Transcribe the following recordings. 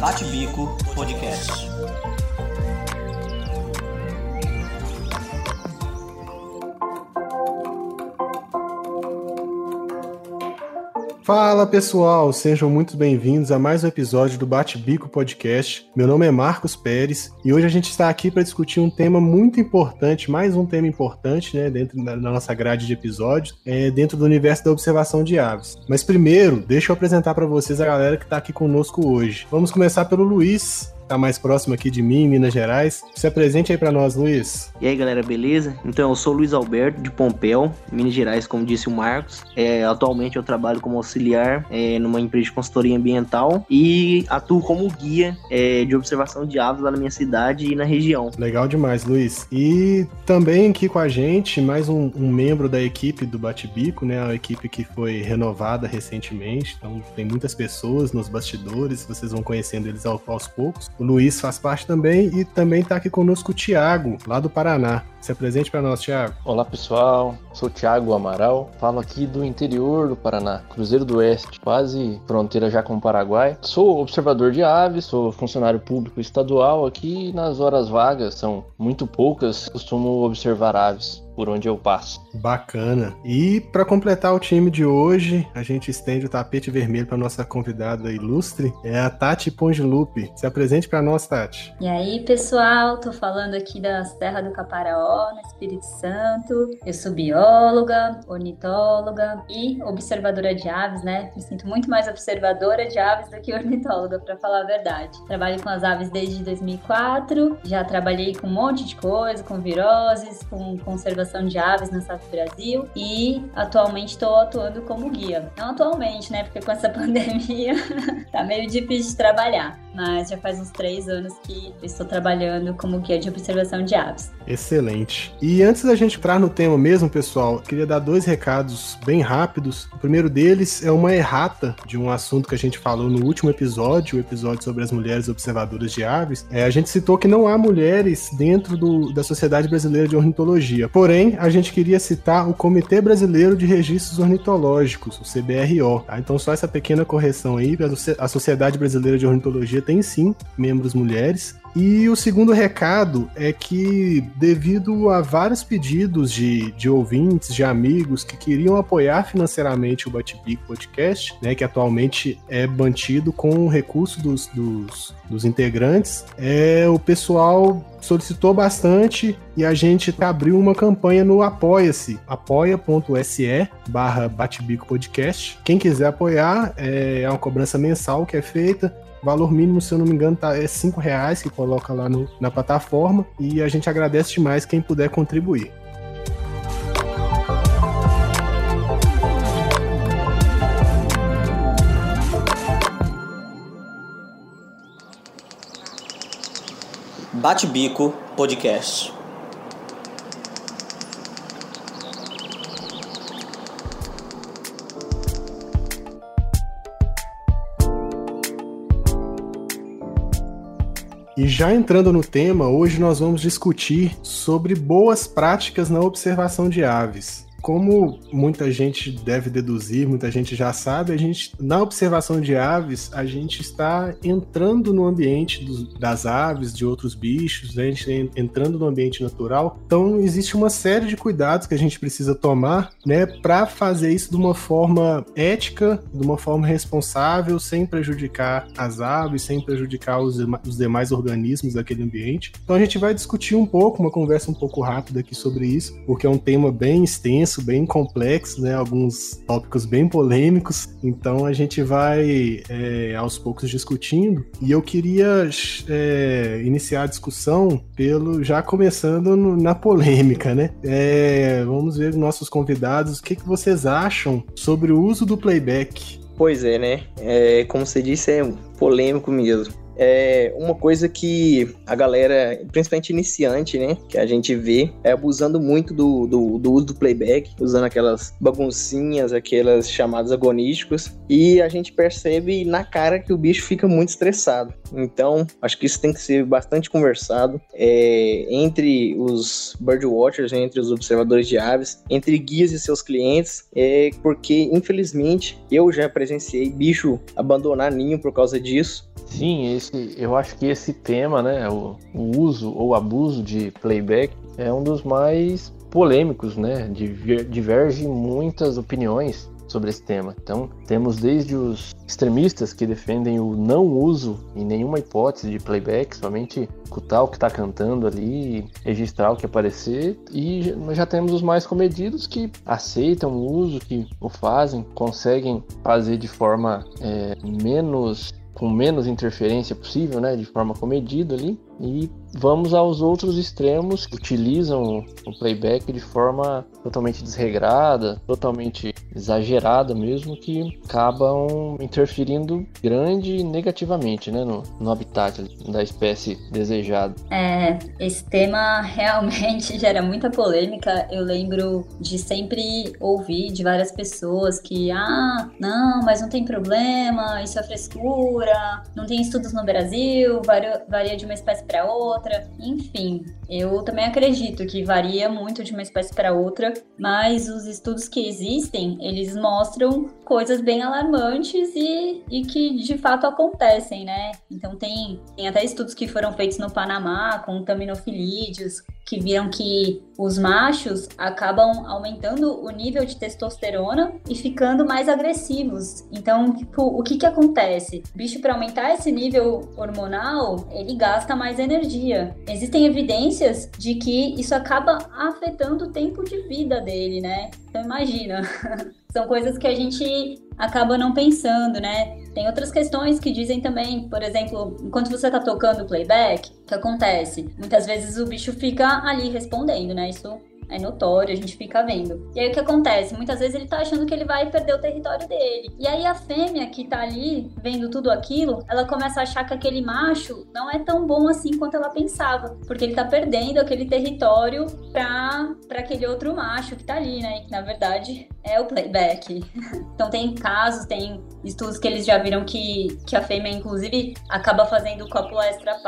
Bate Bico Podcast. Fala pessoal, sejam muito bem-vindos a mais um episódio do Bate Bico Podcast. Meu nome é Marcos Pérez e hoje a gente está aqui para discutir um tema muito importante, mais um tema importante, né, dentro da nossa grade de episódios, é, dentro do universo da observação de aves. Mas primeiro, deixa eu apresentar para vocês a galera que está aqui conosco hoje. Vamos começar pelo Luiz tá mais próximo aqui de mim, Minas Gerais. Se apresente aí para nós, Luiz. E aí, galera, beleza? Então, eu sou Luiz Alberto, de Pompéu, Minas Gerais, como disse o Marcos. É, atualmente eu trabalho como auxiliar é, numa empresa de consultoria ambiental e atuo como guia é, de observação de aves lá na minha cidade e na região. Legal demais, Luiz. E também aqui com a gente, mais um, um membro da equipe do Bate-Bico, né? A equipe que foi renovada recentemente. Então, tem muitas pessoas nos bastidores, vocês vão conhecendo eles aos poucos. O Luiz faz parte também e também está aqui conosco o Tiago, lá do Paraná. Se apresente para nós, Tiago. Olá, pessoal. Sou Tiago Amaral. Falo aqui do interior do Paraná, Cruzeiro do Oeste, quase fronteira já com o Paraguai. Sou observador de aves, sou funcionário público estadual aqui. Nas horas vagas, são muito poucas, costumo observar aves por onde eu passo. Bacana. E para completar o time de hoje, a gente estende o tapete vermelho para nossa convidada ilustre, é a Tati Pongilupe. Se apresente para nós, Tati. E aí, pessoal, tô falando aqui das terras do Caparaó, no Espírito Santo. Eu sou bióloga, ornitóloga e observadora de aves, né? Me sinto muito mais observadora de aves do que ornitóloga, para falar a verdade. Trabalho com as aves desde 2004, já trabalhei com um monte de coisa, com viroses, com conservação de aves no South Brasil e atualmente estou atuando como guia. Não atualmente, né? Porque com essa pandemia tá meio difícil de trabalhar, mas já faz uns três anos que estou trabalhando como guia de observação de aves. Excelente. Excelente. E antes da gente entrar no tema mesmo, pessoal, queria dar dois recados bem rápidos. O primeiro deles é uma errata de um assunto que a gente falou no último episódio, o episódio sobre as mulheres observadoras de aves. É, a gente citou que não há mulheres dentro do, da Sociedade Brasileira de Ornitologia. Porém, a gente queria citar o Comitê Brasileiro de Registros Ornitológicos, o CBRO. Tá? Então, só essa pequena correção aí. A Sociedade Brasileira de Ornitologia tem sim membros mulheres. E o segundo recado é que, devido a vários pedidos de, de ouvintes, de amigos que queriam apoiar financeiramente o Batibico Podcast, né, que atualmente é mantido com o recurso dos, dos, dos integrantes, é, o pessoal solicitou bastante e a gente abriu uma campanha no Apoia-se, apoia.se barra Batibico Podcast. Quem quiser apoiar, é, é uma cobrança mensal que é feita valor mínimo, se eu não me engano, tá, é 5 reais que coloca lá no, na plataforma. E a gente agradece demais quem puder contribuir. Bate Bico Podcast. E já entrando no tema, hoje nós vamos discutir sobre boas práticas na observação de aves. Como muita gente deve deduzir, muita gente já sabe, a gente na observação de aves, a gente está entrando no ambiente dos, das aves, de outros bichos, né? a gente entrando no ambiente natural. Então existe uma série de cuidados que a gente precisa tomar, né, para fazer isso de uma forma ética, de uma forma responsável, sem prejudicar as aves, sem prejudicar os, os demais organismos daquele ambiente. Então a gente vai discutir um pouco, uma conversa um pouco rápida aqui sobre isso, porque é um tema bem extenso bem complexo, né? Alguns tópicos bem polêmicos. Então a gente vai é, aos poucos discutindo. E eu queria é, iniciar a discussão pelo já começando no, na polêmica, né? É, vamos ver nossos convidados. O que, que vocês acham sobre o uso do playback? Pois é, né? É, como você disse, é polêmico mesmo é uma coisa que a galera, principalmente iniciante, né, que a gente vê, é abusando muito do, do, do uso do playback, usando aquelas baguncinhas, aquelas chamadas agonísticas, e a gente percebe na cara que o bicho fica muito estressado. Então, acho que isso tem que ser bastante conversado é, entre os birdwatchers, entre os observadores de aves, entre guias e seus clientes, é, porque infelizmente eu já presenciei bicho abandonar ninho por causa disso. Sim, isso esse, eu acho que esse tema, né, o, o uso ou abuso de playback é um dos mais polêmicos, né? Diverge muitas opiniões sobre esse tema. Então, temos desde os extremistas que defendem o não uso em nenhuma hipótese de playback, somente escutar o que está cantando ali, registrar o que aparecer, e já temos os mais comedidos que aceitam o uso, que o fazem, conseguem fazer de forma é, menos com menos interferência possível, né, de forma comedida ali, e vamos aos outros extremos que utilizam o playback de forma totalmente desregrada, totalmente exagerada mesmo, que acabam interferindo grande e negativamente né, no, no habitat da espécie desejada. É, esse tema realmente gera muita polêmica. Eu lembro de sempre ouvir de várias pessoas que, ah, não, mas não tem problema, isso é frescura, não tem estudos no Brasil, varia, varia de uma espécie para outra. Enfim, eu também acredito que varia muito de uma espécie para outra, mas os estudos que existem, eles mostram coisas bem alarmantes e, e que de fato acontecem, né? Então tem, tem até estudos que foram feitos no Panamá com taminofilídeos, que viram que os machos acabam aumentando o nível de testosterona e ficando mais agressivos. Então, tipo, o que que acontece? O bicho para aumentar esse nível hormonal, ele gasta mais energia. Existem evidências de que isso acaba afetando o tempo de vida dele, né? Então imagina. São coisas que a gente acaba não pensando, né? Tem outras questões que dizem também, por exemplo, enquanto você tá tocando playback, o que acontece? Muitas vezes o bicho fica ali respondendo, né? Isso é notório, a gente fica vendo. E aí o que acontece? Muitas vezes ele tá achando que ele vai perder o território dele. E aí a fêmea que tá ali vendo tudo aquilo, ela começa a achar que aquele macho não é tão bom assim quanto ela pensava, porque ele tá perdendo aquele território pra, pra aquele outro macho que tá ali, né? E que na verdade é o playback. então tem casos, tem estudos que eles já viram que, que a fêmea, inclusive, acaba fazendo cópula extra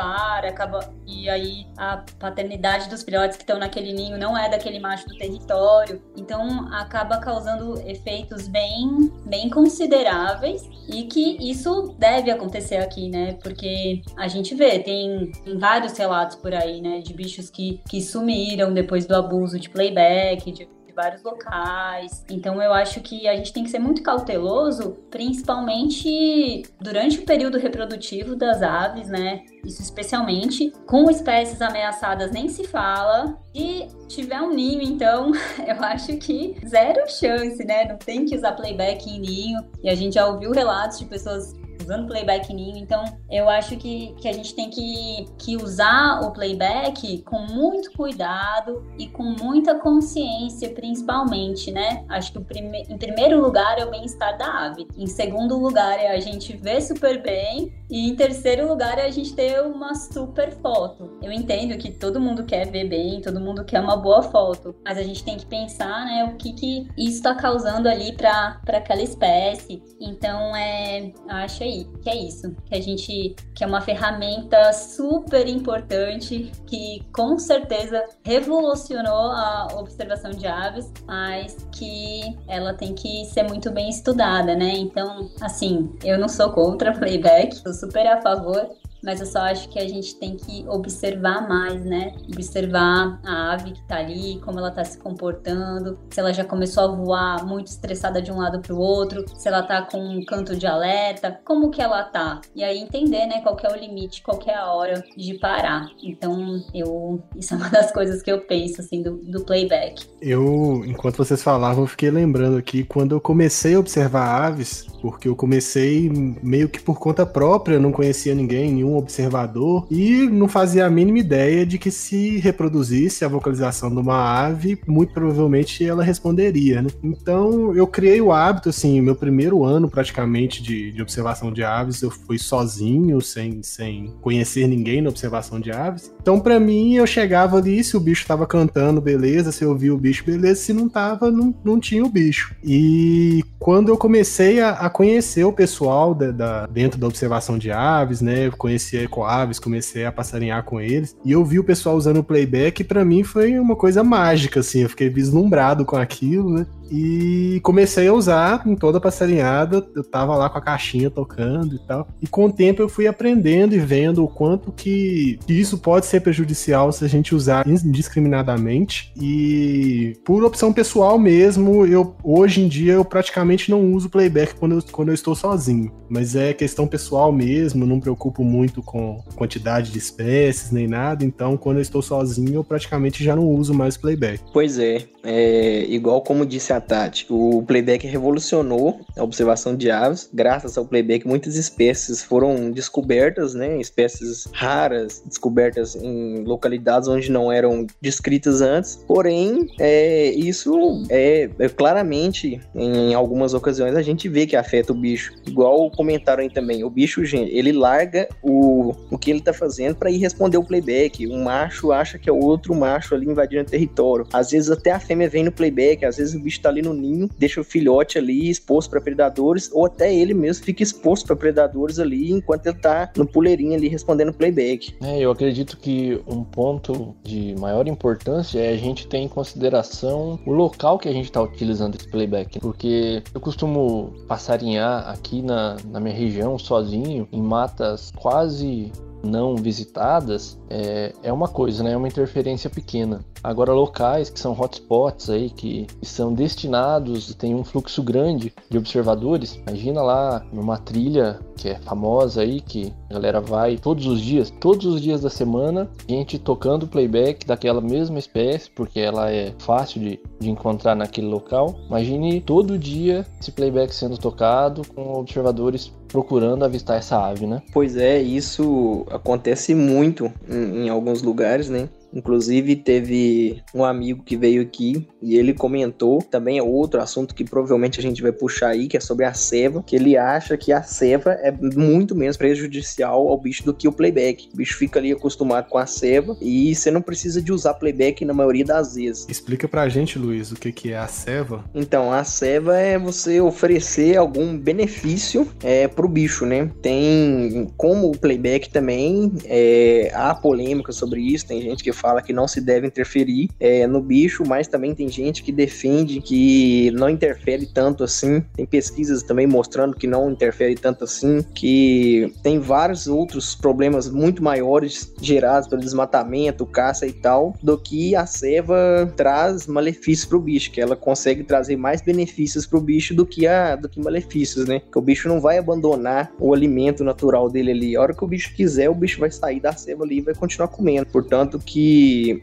acaba. E aí a paternidade dos filhotes que estão naquele ninho não é daquele macho do território. Então acaba causando efeitos bem, bem consideráveis e que isso deve acontecer aqui, né? Porque a gente vê, tem, tem vários relatos por aí, né? De bichos que, que sumiram depois do abuso de playback, de vários locais. Então eu acho que a gente tem que ser muito cauteloso, principalmente durante o período reprodutivo das aves, né? Isso especialmente com espécies ameaçadas nem se fala. E tiver um ninho, então, eu acho que zero chance, né? Não tem que usar playback em ninho. E a gente já ouviu relatos de pessoas usando playback ninho. Então, eu acho que, que a gente tem que, que usar o playback com muito cuidado e com muita consciência, principalmente, né? Acho que prime em primeiro lugar é o bem-estar da ave. Em segundo lugar é a gente ver super bem. E em terceiro lugar é a gente ter uma super foto. Eu entendo que todo mundo quer ver bem, todo mundo quer uma boa foto, mas a gente tem que pensar, né, o que que isso está causando ali para aquela espécie. Então, é, acho aí que é isso, que a gente que é uma ferramenta super importante que com certeza revolucionou a observação de aves, mas que ela tem que ser muito bem estudada, né? Então, assim, eu não sou contra playback, sou super a favor, mas eu só acho que a gente tem que observar mais, né? Observar a ave que tá ali, como ela tá se comportando, se ela já começou a voar muito estressada de um lado para o outro, se ela tá com um canto de alerta, como que ela tá. E aí entender, né, qual é o limite, qual é a hora de parar. Então, eu isso é uma das coisas que eu penso assim do, do playback. Eu, enquanto vocês falavam, fiquei lembrando aqui quando eu comecei a observar aves, porque eu comecei meio que por conta própria, não conhecia ninguém, nenhum observador e não fazia a mínima ideia de que se reproduzisse a vocalização de uma ave, muito provavelmente ela responderia, né? Então eu criei o hábito, assim, meu primeiro ano praticamente de, de observação de aves, eu fui sozinho, sem, sem conhecer ninguém na observação de aves. Então para mim eu chegava ali, se o bicho tava cantando, beleza, se eu via o bicho, beleza, se não tava, não, não tinha o bicho. E quando eu comecei a, a conhecer o pessoal da, da, dentro da observação de aves, né, conhecer conheci a Ecoaves, comecei a passarinhar com eles, e eu vi o pessoal usando o playback, e para mim foi uma coisa mágica, assim, eu fiquei vislumbrado com aquilo, né? E comecei a usar em toda a passarinhada. Eu tava lá com a caixinha tocando e tal. E com o tempo eu fui aprendendo e vendo o quanto que, isso pode ser prejudicial se a gente usar indiscriminadamente. E por opção pessoal mesmo, eu hoje em dia eu praticamente não uso playback quando eu, quando eu estou sozinho. Mas é questão pessoal mesmo, não me preocupo muito com quantidade de espécies nem nada. Então, quando eu estou sozinho, eu praticamente já não uso mais playback. Pois é, é igual como disse a Tati, o playback revolucionou a observação de aves. Graças ao playback, muitas espécies foram descobertas, né? Espécies raras, descobertas em localidades onde não eram descritas antes. Porém, é, isso é, é claramente, em algumas ocasiões, a gente vê que afeta o bicho. Igual comentaram aí também, o bicho, gente, ele larga o, o que ele tá fazendo para ir responder o playback. Um macho acha que é outro macho ali invadindo o território. Às vezes até a fêmea vem no playback, às vezes o bicho tá ali no ninho, deixa o filhote ali exposto para predadores, ou até ele mesmo fica exposto para predadores ali enquanto ele tá no puleirinho ali respondendo playback. É, eu acredito que um ponto de maior importância é a gente ter em consideração o local que a gente está utilizando esse playback. Porque eu costumo passarinhar aqui na, na minha região sozinho, em matas quase não visitadas, é, é uma coisa, né? É uma interferência pequena. Agora, locais que são hotspots aí, que são destinados, tem um fluxo grande de observadores. Imagina lá numa trilha que é famosa aí, que a galera vai todos os dias, todos os dias da semana, gente tocando playback daquela mesma espécie, porque ela é fácil de, de encontrar naquele local. Imagine todo dia esse playback sendo tocado com observadores procurando avistar essa ave, né? Pois é, isso acontece muito em, em alguns lugares, né? Inclusive, teve um amigo que veio aqui e ele comentou, também é outro assunto que provavelmente a gente vai puxar aí, que é sobre a ceva, que ele acha que a ceva é muito menos prejudicial ao bicho do que o playback. O bicho fica ali acostumado com a ceva e você não precisa de usar playback na maioria das vezes. Explica pra gente, Luiz, o que, que é a ceva. Então, a ceva é você oferecer algum benefício é, pro bicho, né? Tem, como o playback também, é, há polêmica sobre isso, tem gente que fala que não se deve interferir é, no bicho, mas também tem gente que defende que não interfere tanto assim. Tem pesquisas também mostrando que não interfere tanto assim, que tem vários outros problemas muito maiores gerados pelo desmatamento, caça e tal, do que a ceva traz malefícios para o bicho, que ela consegue trazer mais benefícios para o bicho do que a do que malefícios, né? Que o bicho não vai abandonar o alimento natural dele ali. A hora que o bicho quiser, o bicho vai sair da ceva ali e vai continuar comendo. Portanto, que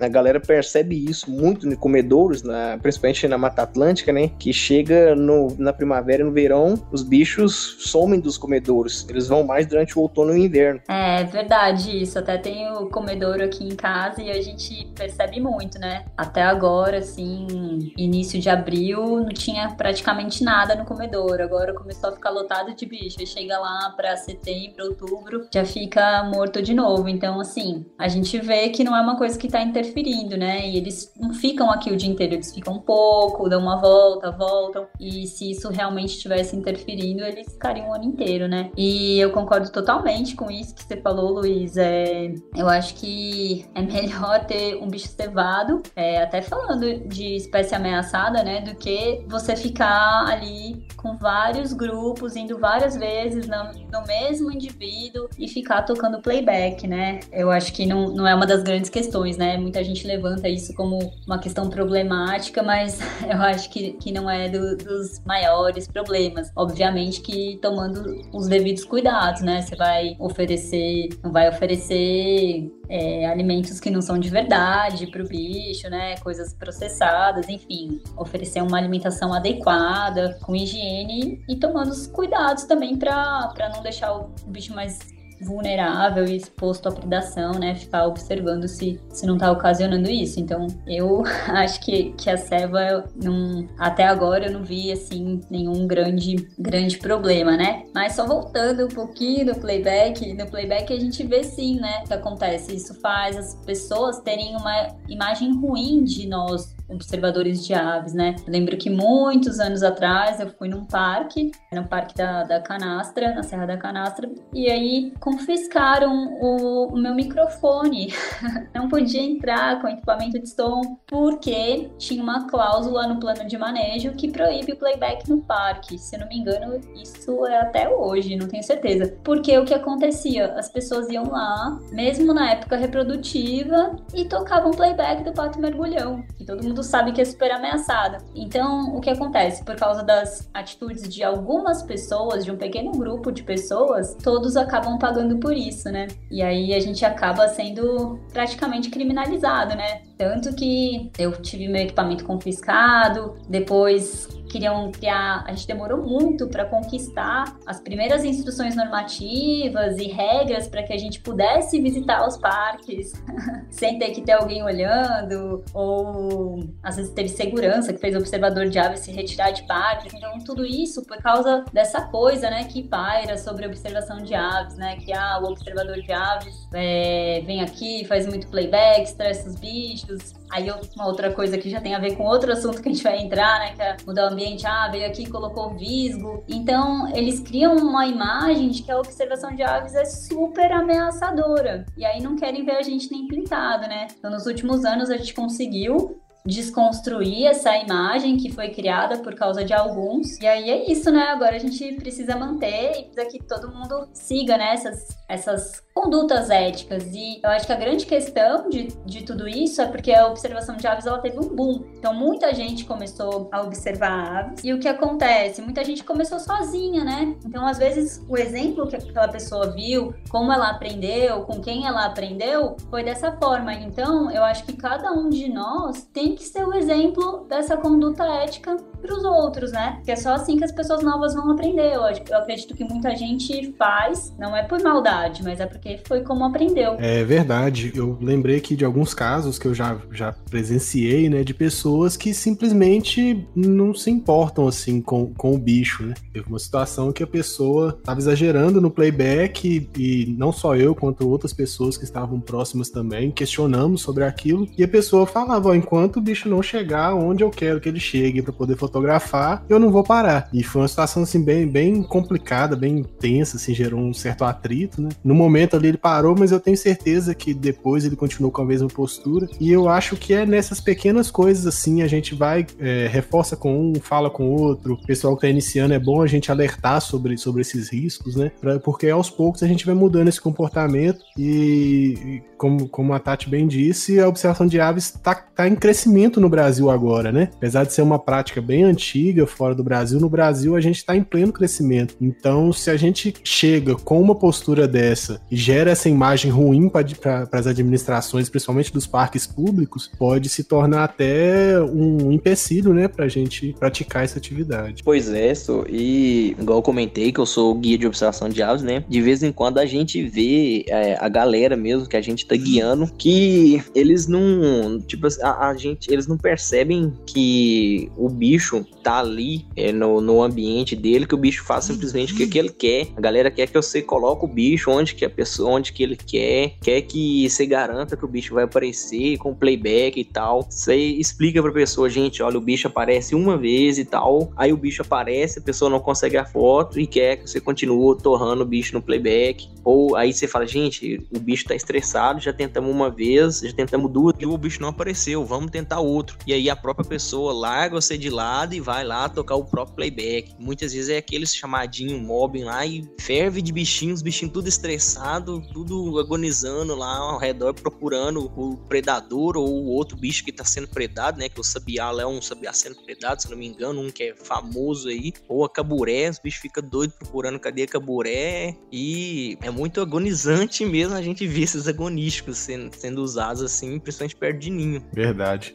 a galera percebe isso muito em comedouros, na, principalmente na Mata Atlântica, né? Que chega no, na primavera e no verão, os bichos somem dos comedouros. Eles vão mais durante o outono e o inverno. É verdade isso. Até tem o comedouro aqui em casa e a gente percebe muito, né? Até agora, assim, início de abril, não tinha praticamente nada no comedouro. Agora começou a ficar lotado de bicho. E chega lá para setembro, outubro, já fica morto de novo. Então, assim, a gente vê que não é uma coisa que está interferindo, né? E eles não ficam aqui o dia inteiro, eles ficam um pouco, dão uma volta, voltam. E se isso realmente estivesse interferindo, eles ficariam o ano inteiro, né? E eu concordo totalmente com isso que você falou, Luiz. É, eu acho que é melhor ter um bicho cevado, é, até falando de espécie ameaçada, né? Do que você ficar ali com vários grupos, indo várias vezes no, no mesmo indivíduo e ficar tocando playback, né? Eu acho que não, não é uma das grandes questões questões, né? Muita gente levanta isso como uma questão problemática, mas eu acho que, que não é do, dos maiores problemas. Obviamente que tomando os devidos cuidados, né? Você vai oferecer, não vai oferecer é, alimentos que não são de verdade para o bicho, né? Coisas processadas, enfim, oferecer uma alimentação adequada, com higiene e tomando os cuidados também para não deixar o bicho mais vulnerável e exposto à predação, né? Ficar observando se, se não está ocasionando isso. Então, eu acho que, que a ceva, não, até agora, eu não vi, assim, nenhum grande, grande problema, né? Mas só voltando um pouquinho no playback, no playback a gente vê sim, né? O que acontece. Isso faz as pessoas terem uma imagem ruim de nós observadores de aves, né? Eu lembro que muitos anos atrás eu fui num parque, no parque da, da Canastra, na Serra da Canastra, e aí confiscaram o, o meu microfone. Não podia entrar com equipamento de som porque tinha uma cláusula no plano de manejo que proíbe o playback no parque. Se eu não me engano, isso é até hoje, não tenho certeza. Porque o que acontecia? As pessoas iam lá, mesmo na época reprodutiva, e tocavam playback do Pato Mergulhão, que todo mundo sabe que é super ameaçado. Então, o que acontece? Por causa das atitudes de algumas pessoas, de um pequeno grupo de pessoas, todos acabam pagando por isso, né? E aí a gente acaba sendo praticamente criminalizado, né? Tanto que eu tive meu equipamento confiscado, depois queriam criar, a gente demorou muito para conquistar as primeiras instruções normativas e regras para que a gente pudesse visitar os parques sem ter que ter alguém olhando, ou às vezes teve segurança que fez o observador de aves se retirar de parques. Então, tudo isso por causa dessa coisa, né, que paira sobre a observação de aves, né, que ah, o observador de aves é, vem aqui, faz muito playback, estressa os bichos. Aí uma outra coisa que já tem a ver com outro assunto que a gente vai entrar, né, que é mudar o ambiente, ah, veio aqui colocou visgo. Então, eles criam uma imagem de que a observação de aves é super ameaçadora. E aí não querem ver a gente nem pintado, né? Então, nos últimos anos a gente conseguiu desconstruir essa imagem que foi criada por causa de alguns. E aí é isso, né? Agora a gente precisa manter e precisa que todo mundo siga né, essas, essas condutas éticas. E eu acho que a grande questão de, de tudo isso é porque a observação de aves ela teve um boom. Então muita gente começou a observar aves. E o que acontece? Muita gente começou sozinha, né? Então às vezes o exemplo que aquela pessoa viu, como ela aprendeu, com quem ela aprendeu, foi dessa forma. Então eu acho que cada um de nós tem que ser o exemplo dessa conduta ética para os outros, né? Porque é só assim que as pessoas novas vão aprender. Eu, eu acredito que muita gente faz, não é por maldade, mas é porque foi como aprendeu. É verdade. Eu lembrei aqui de alguns casos que eu já, já presenciei, né? De pessoas que simplesmente não se importam, assim, com, com o bicho, né? Teve uma situação que a pessoa estava exagerando no playback e, e não só eu, quanto outras pessoas que estavam próximas também, questionamos sobre aquilo e a pessoa falava, ó, enquanto o bicho não chegar onde eu quero que ele chegue para poder fotografar, eu não vou parar. E foi uma situação, assim, bem, bem complicada, bem tensa, assim, gerou um certo atrito, né? No momento ali ele parou, mas eu tenho certeza que depois ele continuou com a mesma postura. E eu acho que é nessas pequenas coisas assim, a gente vai, é, reforça com um, fala com o outro. O pessoal que tá iniciando é bom a gente alertar sobre, sobre esses riscos, né? Pra, porque aos poucos a gente vai mudando esse comportamento e, e como, como a Tati bem disse, a observação de aves tá, tá em crescimento no Brasil agora, né? Apesar de ser uma prática bem antiga fora do Brasil, no Brasil a gente está em pleno crescimento. Então, se a gente chega com uma postura dessa e gera essa imagem ruim para as administrações, principalmente dos parques públicos, pode se tornar até um empecilho, né, para a gente praticar essa atividade. Pois é, so, e igual eu comentei que eu sou guia de observação de aves, né? De vez em quando a gente vê é, a galera mesmo que a gente tá guiando que eles não, tipo, a, a gente, eles não percebem que o bicho tá ali é, no, no ambiente dele, que o bicho faz simplesmente o que, que ele quer. A galera quer que você coloque o bicho onde que a pessoa, onde que ele quer, quer que você garanta que o bicho vai aparecer com playback e tal. Você explica pra pessoa, gente, olha, o bicho aparece uma vez e tal, aí o bicho aparece, a pessoa não consegue a foto e quer que você continue torrando o bicho no playback. Ou aí você fala, gente, o bicho tá estressado, já tentamos uma vez, já tentamos duas e o bicho não apareceu, vamos tentar outro. E aí a própria pessoa larga você de lado e vai lá tocar o próprio playback. Muitas vezes é aqueles chamadinho mobbing lá e ferve de bichinhos, bichinho tudo estressado, tudo agonizando lá ao redor, procurando o predador ou o outro bicho que tá sendo predado, né? Que o sabiá lá é um sabiá sendo predado, se não me engano, um que é famoso aí. Ou a caburé, os bichos ficam doidos procurando cadê a caburé. E é muito agonizante mesmo a gente ver esses agonísticos sendo, sendo usados assim, principalmente perto de ninho. Verdade.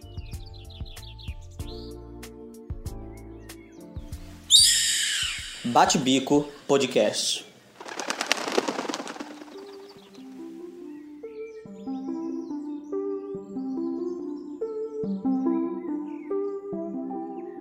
Bate Bico Podcast.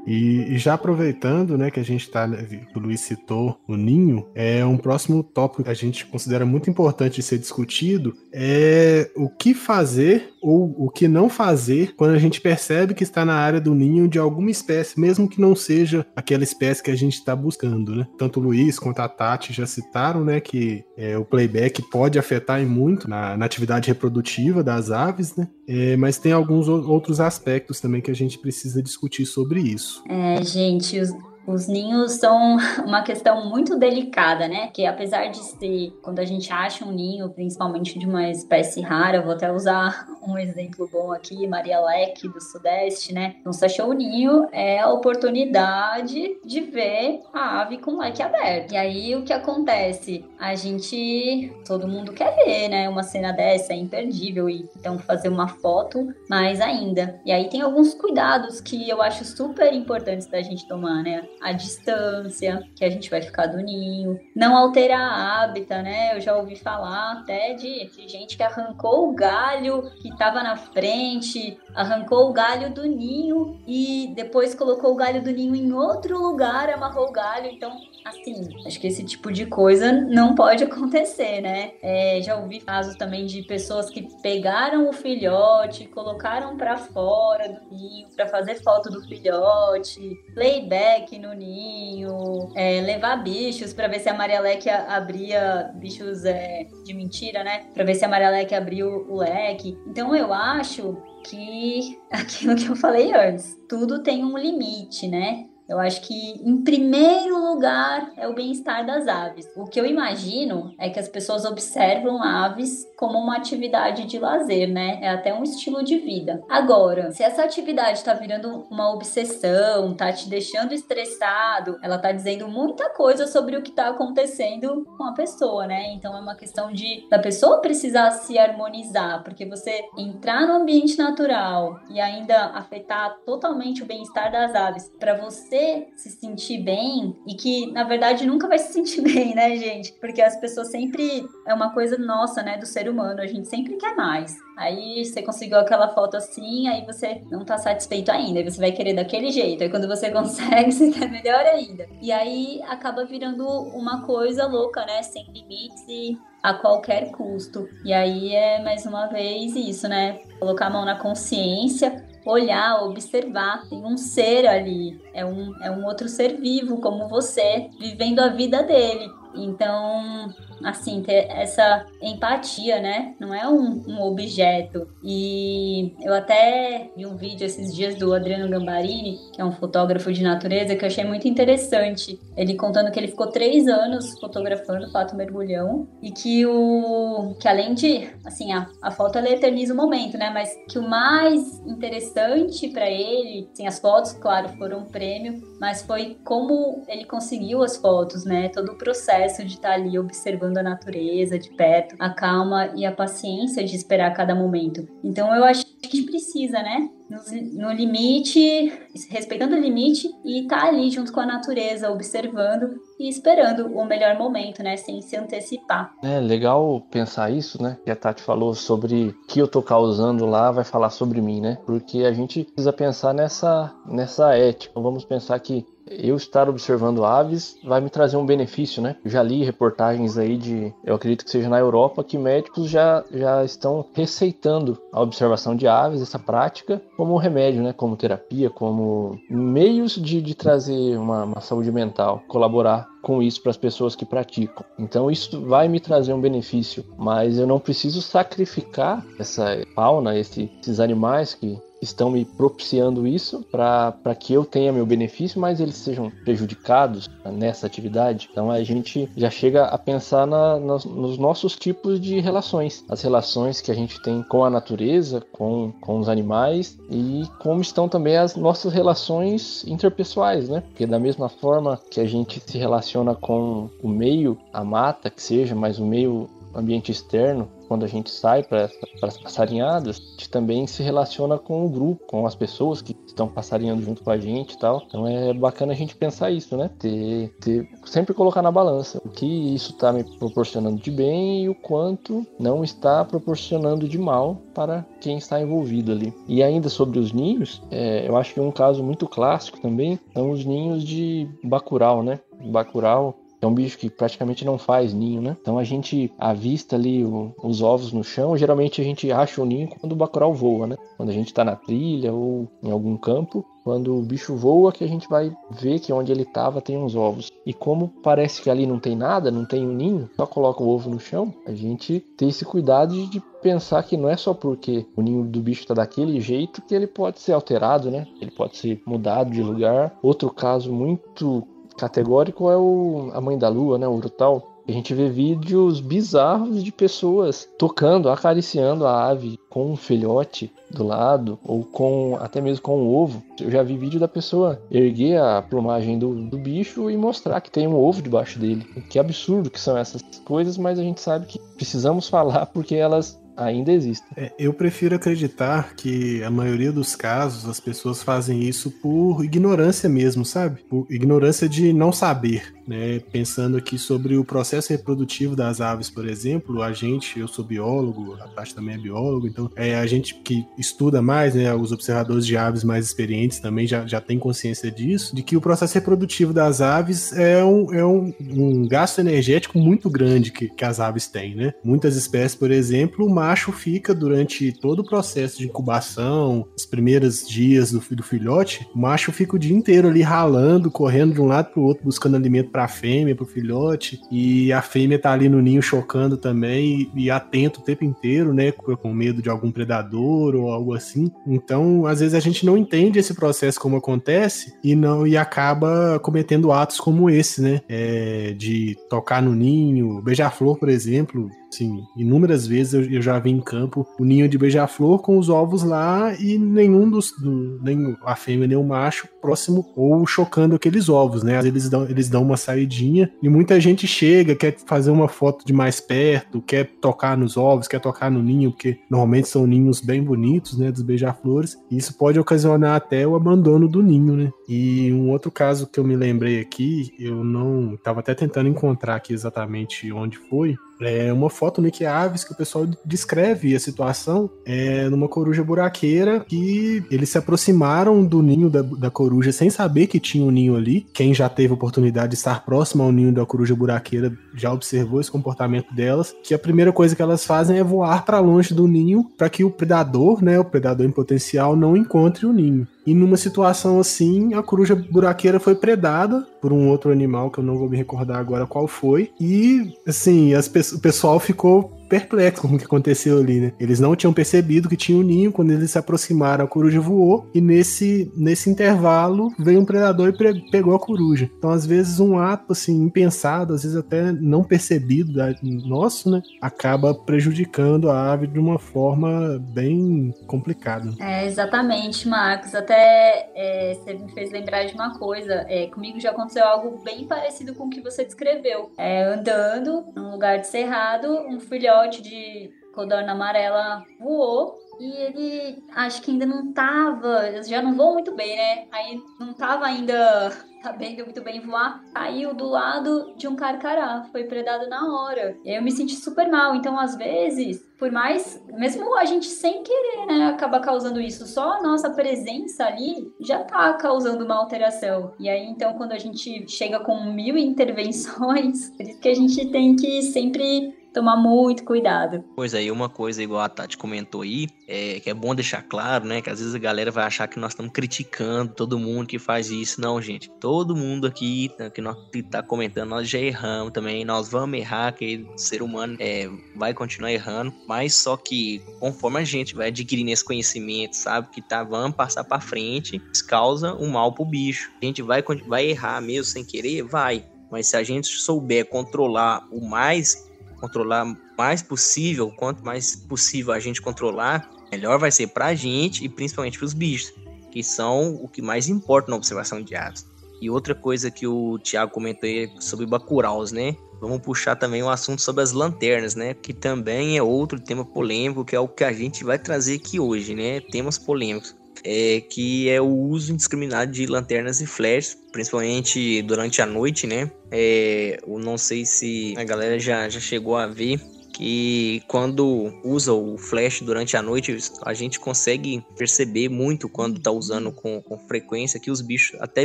E E, e, já aproveitando, né, que a gente está, né, o Luiz citou o ninho, é um próximo tópico que a gente considera muito importante ser discutido é o que fazer ou o que não fazer quando a gente percebe que está na área do ninho de alguma espécie, mesmo que não seja aquela espécie que a gente está buscando, né? Tanto o Luiz quanto a Tati já citaram, né, que é, o playback pode afetar muito na, na atividade reprodutiva das aves, né? É, mas tem alguns outros aspectos também que a gente precisa discutir sobre isso. É, gente, os, os ninhos são uma questão muito delicada, né? Que apesar de ser, quando a gente acha um ninho, principalmente de uma espécie rara, vou até usar um exemplo bom aqui, Maria Leque do Sudeste, né? Então, se achou o ninho, é a oportunidade de ver a ave com leque aberto. E aí, o que acontece? A gente, todo mundo quer ver, né? Uma cena dessa é imperdível e então fazer uma foto mais ainda. E aí tem alguns cuidados que eu acho super importantes da gente tomar, né? A distância que a gente vai ficar do ninho, não alterar a hábitat, né? Eu já ouvi falar até de, de gente que arrancou o galho que estava na frente, arrancou o galho do ninho e depois colocou o galho do ninho em outro lugar, amarrou o galho. Então, assim, acho que esse tipo de coisa não pode acontecer, né? É, já ouvi casos também de pessoas que pegaram o filhote, colocaram para fora do ninho para fazer foto do filhote, playback no ninho, é, levar bichos para ver se a Maria Leque abria bichos é, de mentira, né? Para ver se a Maria Leque abriu o leque. Então eu acho que aquilo que eu falei antes, tudo tem um limite, né? Eu acho que, em primeiro lugar, é o bem-estar das aves. O que eu imagino é que as pessoas observam aves como uma atividade de lazer, né? É até um estilo de vida. Agora, se essa atividade está virando uma obsessão, tá te deixando estressado, ela tá dizendo muita coisa sobre o que tá acontecendo com a pessoa, né? Então é uma questão de da pessoa precisar se harmonizar, porque você entrar no ambiente natural e ainda afetar totalmente o bem-estar das aves para você você se sentir bem e que, na verdade, nunca vai se sentir bem, né, gente? Porque as pessoas sempre. É uma coisa nossa, né, do ser humano. A gente sempre quer mais. Aí você conseguiu aquela foto assim, aí você não tá satisfeito ainda. Você vai querer daquele jeito. Aí quando você consegue, você quer melhor ainda. E aí acaba virando uma coisa louca, né? Sem limites e a qualquer custo. E aí é mais uma vez isso, né? Colocar a mão na consciência olhar, observar. Tem um ser ali, é um, é um outro ser vivo como você, vivendo a vida dele. Então, assim, ter essa empatia, né? Não é um, um, objeto. E eu até vi um vídeo esses dias do Adriano Gambarini, que é um fotógrafo de natureza, que eu achei muito interessante. Ele contando que ele ficou três anos fotografando o pato mergulhão e que o que além de, assim, a, a foto ela eterniza o momento, né? Mas que o mais interessante para ele, assim, as fotos, claro, foram um prêmio, mas foi como ele conseguiu as fotos, né? Todo o processo de estar tá ali observando a natureza de perto, a calma e a paciência de esperar cada momento. Então eu acho que a gente precisa, né? No, no limite, respeitando o limite e estar tá ali junto com a natureza, observando e esperando o melhor momento, né? Sem se antecipar. É legal pensar isso, né? Que a Tati falou sobre que eu tô causando lá, vai falar sobre mim, né? Porque a gente precisa pensar nessa, nessa ética. Vamos pensar que eu estar observando aves vai me trazer um benefício, né? já li reportagens aí de, eu acredito que seja na Europa, que médicos já, já estão receitando a observação de aves, essa prática, como remédio, né? Como terapia, como meios de, de trazer uma, uma saúde mental, colaborar com isso para as pessoas que praticam. Então isso vai me trazer um benefício, mas eu não preciso sacrificar essa fauna, esse, esses animais que estão me propiciando isso para que eu tenha meu benefício, mas eles sejam prejudicados nessa atividade. Então a gente já chega a pensar na, nos, nos nossos tipos de relações, as relações que a gente tem com a natureza, com, com os animais e como estão também as nossas relações interpessoais, né? Porque da mesma forma que a gente se relaciona com o meio, a mata que seja, mas o meio ambiente externo, quando a gente sai para as passarinhadas, a gente também se relaciona com o grupo, com as pessoas que estão passarinhando junto com a gente e tal. Então é bacana a gente pensar isso, né? Ter, ter sempre colocar na balança o que isso está me proporcionando de bem e o quanto não está proporcionando de mal para quem está envolvido ali. E ainda sobre os ninhos, é, eu acho que um caso muito clássico também são os ninhos de bacurau, né? Bacurau é um bicho que praticamente não faz ninho, né? Então a gente avista ali o, os ovos no chão. Geralmente a gente acha o ninho quando o bacurau voa, né? Quando a gente está na trilha ou em algum campo. Quando o bicho voa, que a gente vai ver que onde ele estava tem uns ovos. E como parece que ali não tem nada, não tem um ninho, só coloca o ovo no chão, a gente tem esse cuidado de pensar que não é só porque o ninho do bicho está daquele jeito que ele pode ser alterado, né? Ele pode ser mudado de lugar. Outro caso muito categórico é o A Mãe da Lua, né? O Urutau. A gente vê vídeos bizarros de pessoas tocando, acariciando a ave com um filhote do lado, ou com até mesmo com um ovo. Eu já vi vídeo da pessoa erguer a plumagem do, do bicho e mostrar que tem um ovo debaixo dele. Que absurdo que são essas coisas, mas a gente sabe que precisamos falar porque elas ainda existem. É, eu prefiro acreditar que a maioria dos casos as pessoas fazem isso por ignorância mesmo, sabe? Por ignorância de não saber. Né, pensando aqui sobre o processo reprodutivo das aves, por exemplo, a gente, eu sou biólogo, a parte também é biólogo, então é a gente que estuda mais, né, os observadores de aves mais experientes também já, já tem consciência disso, de que o processo reprodutivo das aves é um, é um, um gasto energético muito grande que, que as aves têm, né? Muitas espécies, por exemplo, o macho fica durante todo o processo de incubação, os primeiros dias do, do filhote, o macho fica o dia inteiro ali ralando, correndo de um lado para o outro, buscando alimento para a fêmea, para o filhote, e a fêmea tá ali no ninho chocando também e, e, atento o tempo inteiro, né, com medo de algum predador ou algo assim. Então, às vezes a gente não entende esse processo como acontece e não e acaba cometendo atos como esse, né, é, de tocar no ninho, beija-flor, por exemplo, Sim, inúmeras vezes eu, já vi em campo o ninho de beija-flor com os ovos lá e nenhum dos. Do, nem a fêmea nem o macho próximo ou chocando aqueles ovos, né? Eles dão, eles dão uma saidinha e muita gente chega, quer fazer uma foto de mais perto, quer tocar nos ovos, quer tocar no ninho, porque normalmente são ninhos bem bonitos, né? Dos beija-flores. E isso pode ocasionar até o abandono do ninho, né? E um outro caso que eu me lembrei aqui, eu não. Tava até tentando encontrar aqui exatamente onde foi é uma foto no Aves que o pessoal descreve a situação é numa coruja buraqueira que eles se aproximaram do ninho da, da coruja sem saber que tinha um ninho ali. Quem já teve oportunidade de estar próximo ao ninho da coruja buraqueira já observou esse comportamento delas, que a primeira coisa que elas fazem é voar para longe do ninho para que o predador, né, o predador em potencial não encontre o ninho. E numa situação assim, a coruja buraqueira foi predada por um outro animal que eu não vou me recordar agora qual foi. E assim, as, o pessoal ficou perplexo com o que aconteceu ali, né? Eles não tinham percebido que tinha um ninho, quando eles se aproximaram, a coruja voou, e nesse, nesse intervalo veio um predador e pegou a coruja. Então, às vezes, um ato assim, impensado, às vezes até não percebido da, nosso, né? Acaba prejudicando a ave de uma forma bem complicada. É, exatamente, Marcos. Até é, você me fez lembrar de uma coisa. É, comigo já aconteceu algo bem parecido com o que você descreveu. É, andando num lugar de cerrado, um filhote filhote de codorna amarela voou e ele acho que ainda não tava, já não voam muito bem, né? Aí não tava ainda sabendo muito bem voar, caiu do lado de um carcará, foi predado na hora. E aí eu me senti super mal. Então, às vezes, por mais, mesmo a gente sem querer, né, acaba causando isso, só a nossa presença ali já tá causando uma alteração. E aí, então, quando a gente chega com mil intervenções, por isso que a gente tem que sempre tomar muito cuidado. Pois aí, uma coisa igual a Tati comentou aí, é, que é bom deixar claro, né? Que às vezes a galera vai achar que nós estamos criticando todo mundo que faz isso. Não, gente. Todo mundo aqui né, que nós tá comentando, nós já erramos também. Nós vamos errar, que o ser humano é, vai continuar errando. Mas só que conforme a gente vai adquirindo esse conhecimento, sabe? Que tá, vamos passar para frente, isso causa um mal pro bicho. A gente vai, vai errar mesmo sem querer? Vai. Mas se a gente souber controlar o mais controlar mais possível, quanto mais possível a gente controlar, melhor vai ser para a gente e principalmente para os bichos, que são o que mais importa na observação de aves. E outra coisa que o Thiago comentou aí sobre bacuraus, né? vamos puxar também um assunto sobre as lanternas, né? Que também é outro tema polêmico, que é o que a gente vai trazer aqui hoje, né? Temas polêmicos. É, que é o uso indiscriminado de lanternas e flashes, principalmente durante a noite, né? É, eu não sei se a galera já, já chegou a ver que quando usa o flash durante a noite, a gente consegue perceber muito quando tá usando com, com frequência que os bichos até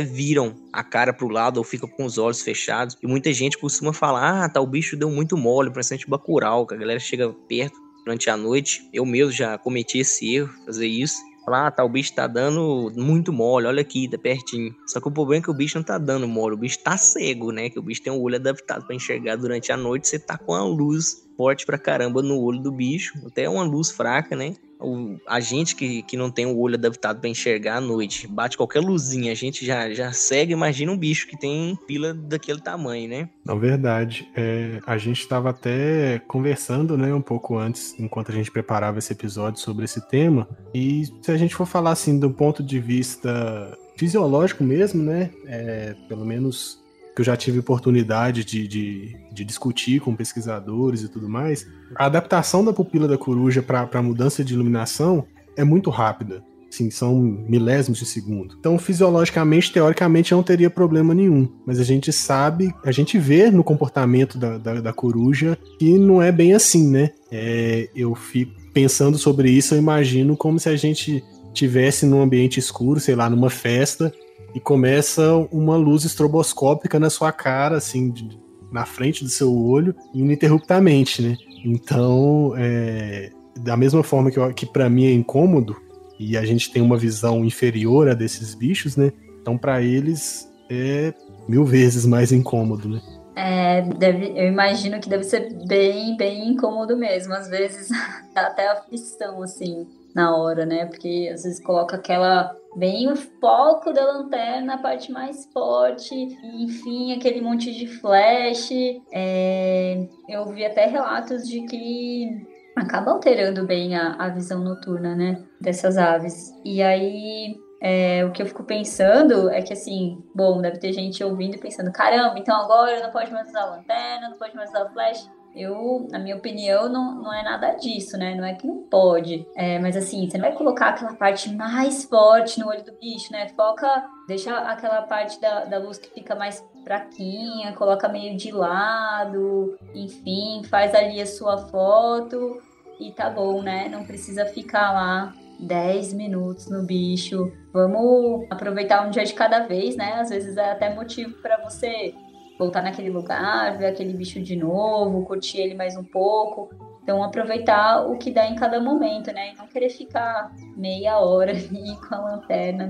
viram a cara pro lado ou ficam com os olhos fechados. E muita gente costuma falar: ah, tá, o bicho deu muito mole, principalmente bacural, que a galera chega perto durante a noite. Eu mesmo já cometi esse erro, fazer isso. Falar, ah, tá, o bicho tá dando muito mole, olha aqui, tá pertinho. Só que o problema é que o bicho não tá dando mole, o bicho tá cego, né? Que o bicho tem um olho adaptado para enxergar durante a noite, você tá com a luz forte pra caramba no olho do bicho, até uma luz fraca, né? O, a gente que, que não tem o olho adaptado para enxergar à noite, bate qualquer luzinha, a gente já, já segue, imagina um bicho que tem pila daquele tamanho, né? Na verdade, é, a gente estava até conversando, né, um pouco antes, enquanto a gente preparava esse episódio sobre esse tema, e se a gente for falar assim do ponto de vista fisiológico mesmo, né, é, pelo menos que eu já tive oportunidade de, de, de, discutir com pesquisadores e tudo mais, a adaptação da pupila da coruja para a mudança de iluminação é muito rápida. Sim, são milésimos de segundo. Então, fisiologicamente, teoricamente, não teria problema nenhum. Mas a gente sabe, a gente vê no comportamento da, da, da coruja que não é bem assim, né? É, eu fico pensando sobre isso, eu imagino como se a gente tivesse num ambiente escuro, sei lá, numa festa, e começa uma luz estroboscópica na sua cara, assim, de, na frente do seu olho, ininterruptamente, né? Então, é, da mesma forma que, que para mim é incômodo, e a gente tem uma visão inferior a desses bichos, né? Então, para eles é mil vezes mais incômodo, né? É, deve, eu imagino que deve ser bem, bem incômodo mesmo. Às vezes dá até aflição, assim, na hora, né? Porque às vezes coloca aquela bem o foco da lanterna, a parte mais forte, enfim, aquele monte de flash. É, eu vi até relatos de que acaba alterando bem a, a visão noturna, né, dessas aves. E aí é, o que eu fico pensando é que, assim, bom, deve ter gente ouvindo e pensando: caramba, então agora não pode mais usar lanterna, não pode mais usar flash. Eu, na minha opinião, não, não é nada disso, né? Não é que não pode. É, mas assim, você não vai colocar aquela parte mais forte no olho do bicho, né? Foca, deixa aquela parte da, da luz que fica mais fraquinha, coloca meio de lado, enfim, faz ali a sua foto e tá bom, né? Não precisa ficar lá 10 minutos no bicho. Vamos aproveitar um dia de cada vez, né? Às vezes é até motivo para você voltar naquele lugar, ver aquele bicho de novo, curtir ele mais um pouco. Então, aproveitar o que dá em cada momento, né? E não querer ficar meia hora ali com a lanterna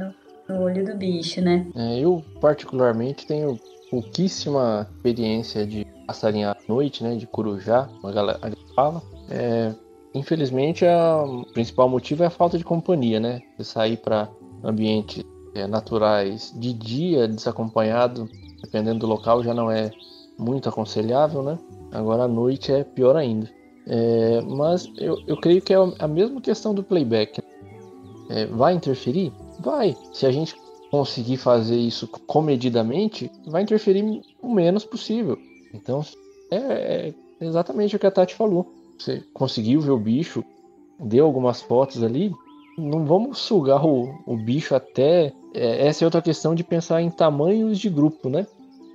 no, no olho do bicho, né? É, eu, particularmente, tenho pouquíssima experiência de passarinhar à noite, né? De corujá, uma galera fala. É, infelizmente, a, o principal motivo é a falta de companhia, né? Você sair para ambientes é, naturais de dia desacompanhado dependendo do local, já não é muito aconselhável, né? Agora à noite é pior ainda. É, mas eu, eu creio que é a mesma questão do playback. É, vai interferir? Vai. Se a gente conseguir fazer isso comedidamente, vai interferir o menos possível. Então, é, é exatamente o que a Tati falou. Você conseguiu ver o bicho, deu algumas fotos ali, não vamos sugar o, o bicho até. É, essa é outra questão de pensar em tamanhos de grupo, né?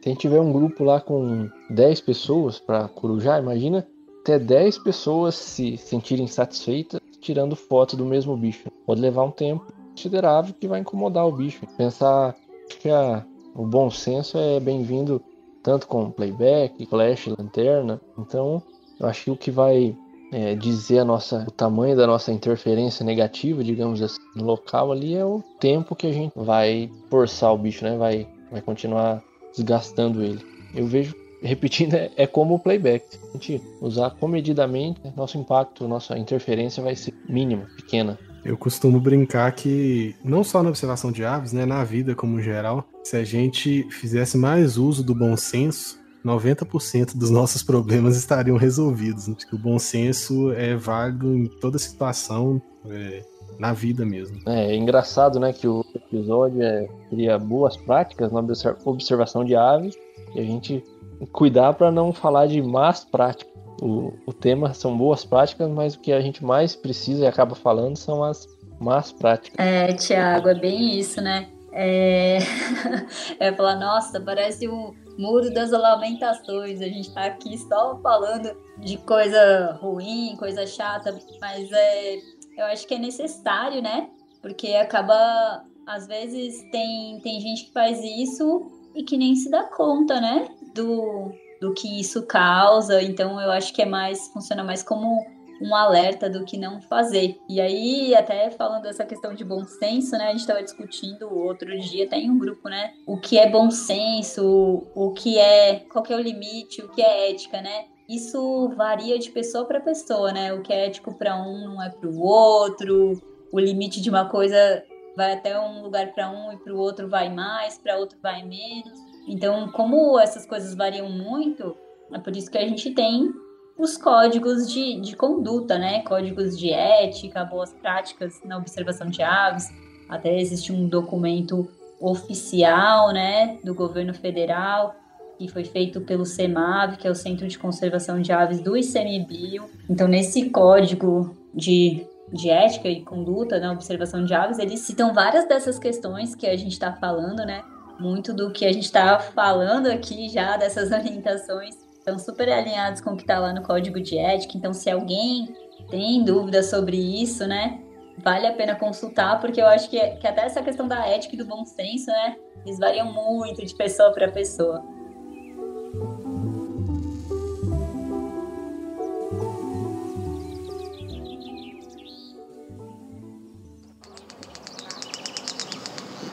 Se a gente tiver um grupo lá com 10 pessoas para corujar, imagina até 10 pessoas se sentirem satisfeitas tirando foto do mesmo bicho. Pode levar um tempo considerável que vai incomodar o bicho. Pensar que a, o bom senso é bem-vindo tanto com playback, flash, lanterna. Então, eu acho que o que vai é, dizer a nossa, o tamanho da nossa interferência negativa, digamos assim, no local ali é o tempo que a gente vai forçar o bicho, né? Vai, vai continuar desgastando ele. Eu vejo, repetindo, é, é como o playback. A gente usar comedidamente, nosso impacto, nossa interferência vai ser mínima, pequena. Eu costumo brincar que, não só na observação de aves, né, na vida como geral, se a gente fizesse mais uso do bom senso, 90% dos nossos problemas estariam resolvidos. Né? Porque o bom senso é válido em toda situação, é, na vida mesmo. É, é, engraçado, né, que o episódio é, seria boas práticas na observação de aves e a gente cuidar para não falar de más práticas. O, o tema são boas práticas, mas o que a gente mais precisa e acaba falando são as más práticas. É, Tiago, é bem isso, né? É... é falar, nossa, parece um muro das lamentações. A gente tá aqui só falando de coisa ruim, coisa chata, mas é, eu acho que é necessário, né? Porque acaba, às vezes, tem, tem gente que faz isso e que nem se dá conta, né? Do, do que isso causa. Então, eu acho que é mais, funciona mais como um alerta do que não fazer. E aí, até falando dessa questão de bom senso, né? A gente estava discutindo outro dia, tem um grupo, né? O que é bom senso, o que é, qual que é o limite, o que é ética, né? Isso varia de pessoa para pessoa, né? O que é ético para um não é para o outro. O limite de uma coisa vai até um lugar para um e para o outro vai mais, para outro vai menos. Então, como essas coisas variam muito, é por isso que a gente tem os códigos de, de conduta, né? Códigos de ética, boas práticas na observação de aves. Até existe um documento oficial, né, do governo federal, que foi feito pelo CEMAV, que é o Centro de Conservação de Aves do ICMBio. Então, nesse código de, de ética e conduta na observação de aves, eles citam várias dessas questões que a gente está falando, né? Muito do que a gente está falando aqui já, dessas orientações, estão super alinhados com o que está lá no código de ética. Então, se alguém tem dúvida sobre isso, né, vale a pena consultar, porque eu acho que, que até essa questão da ética e do bom senso, né, eles variam muito de pessoa para pessoa.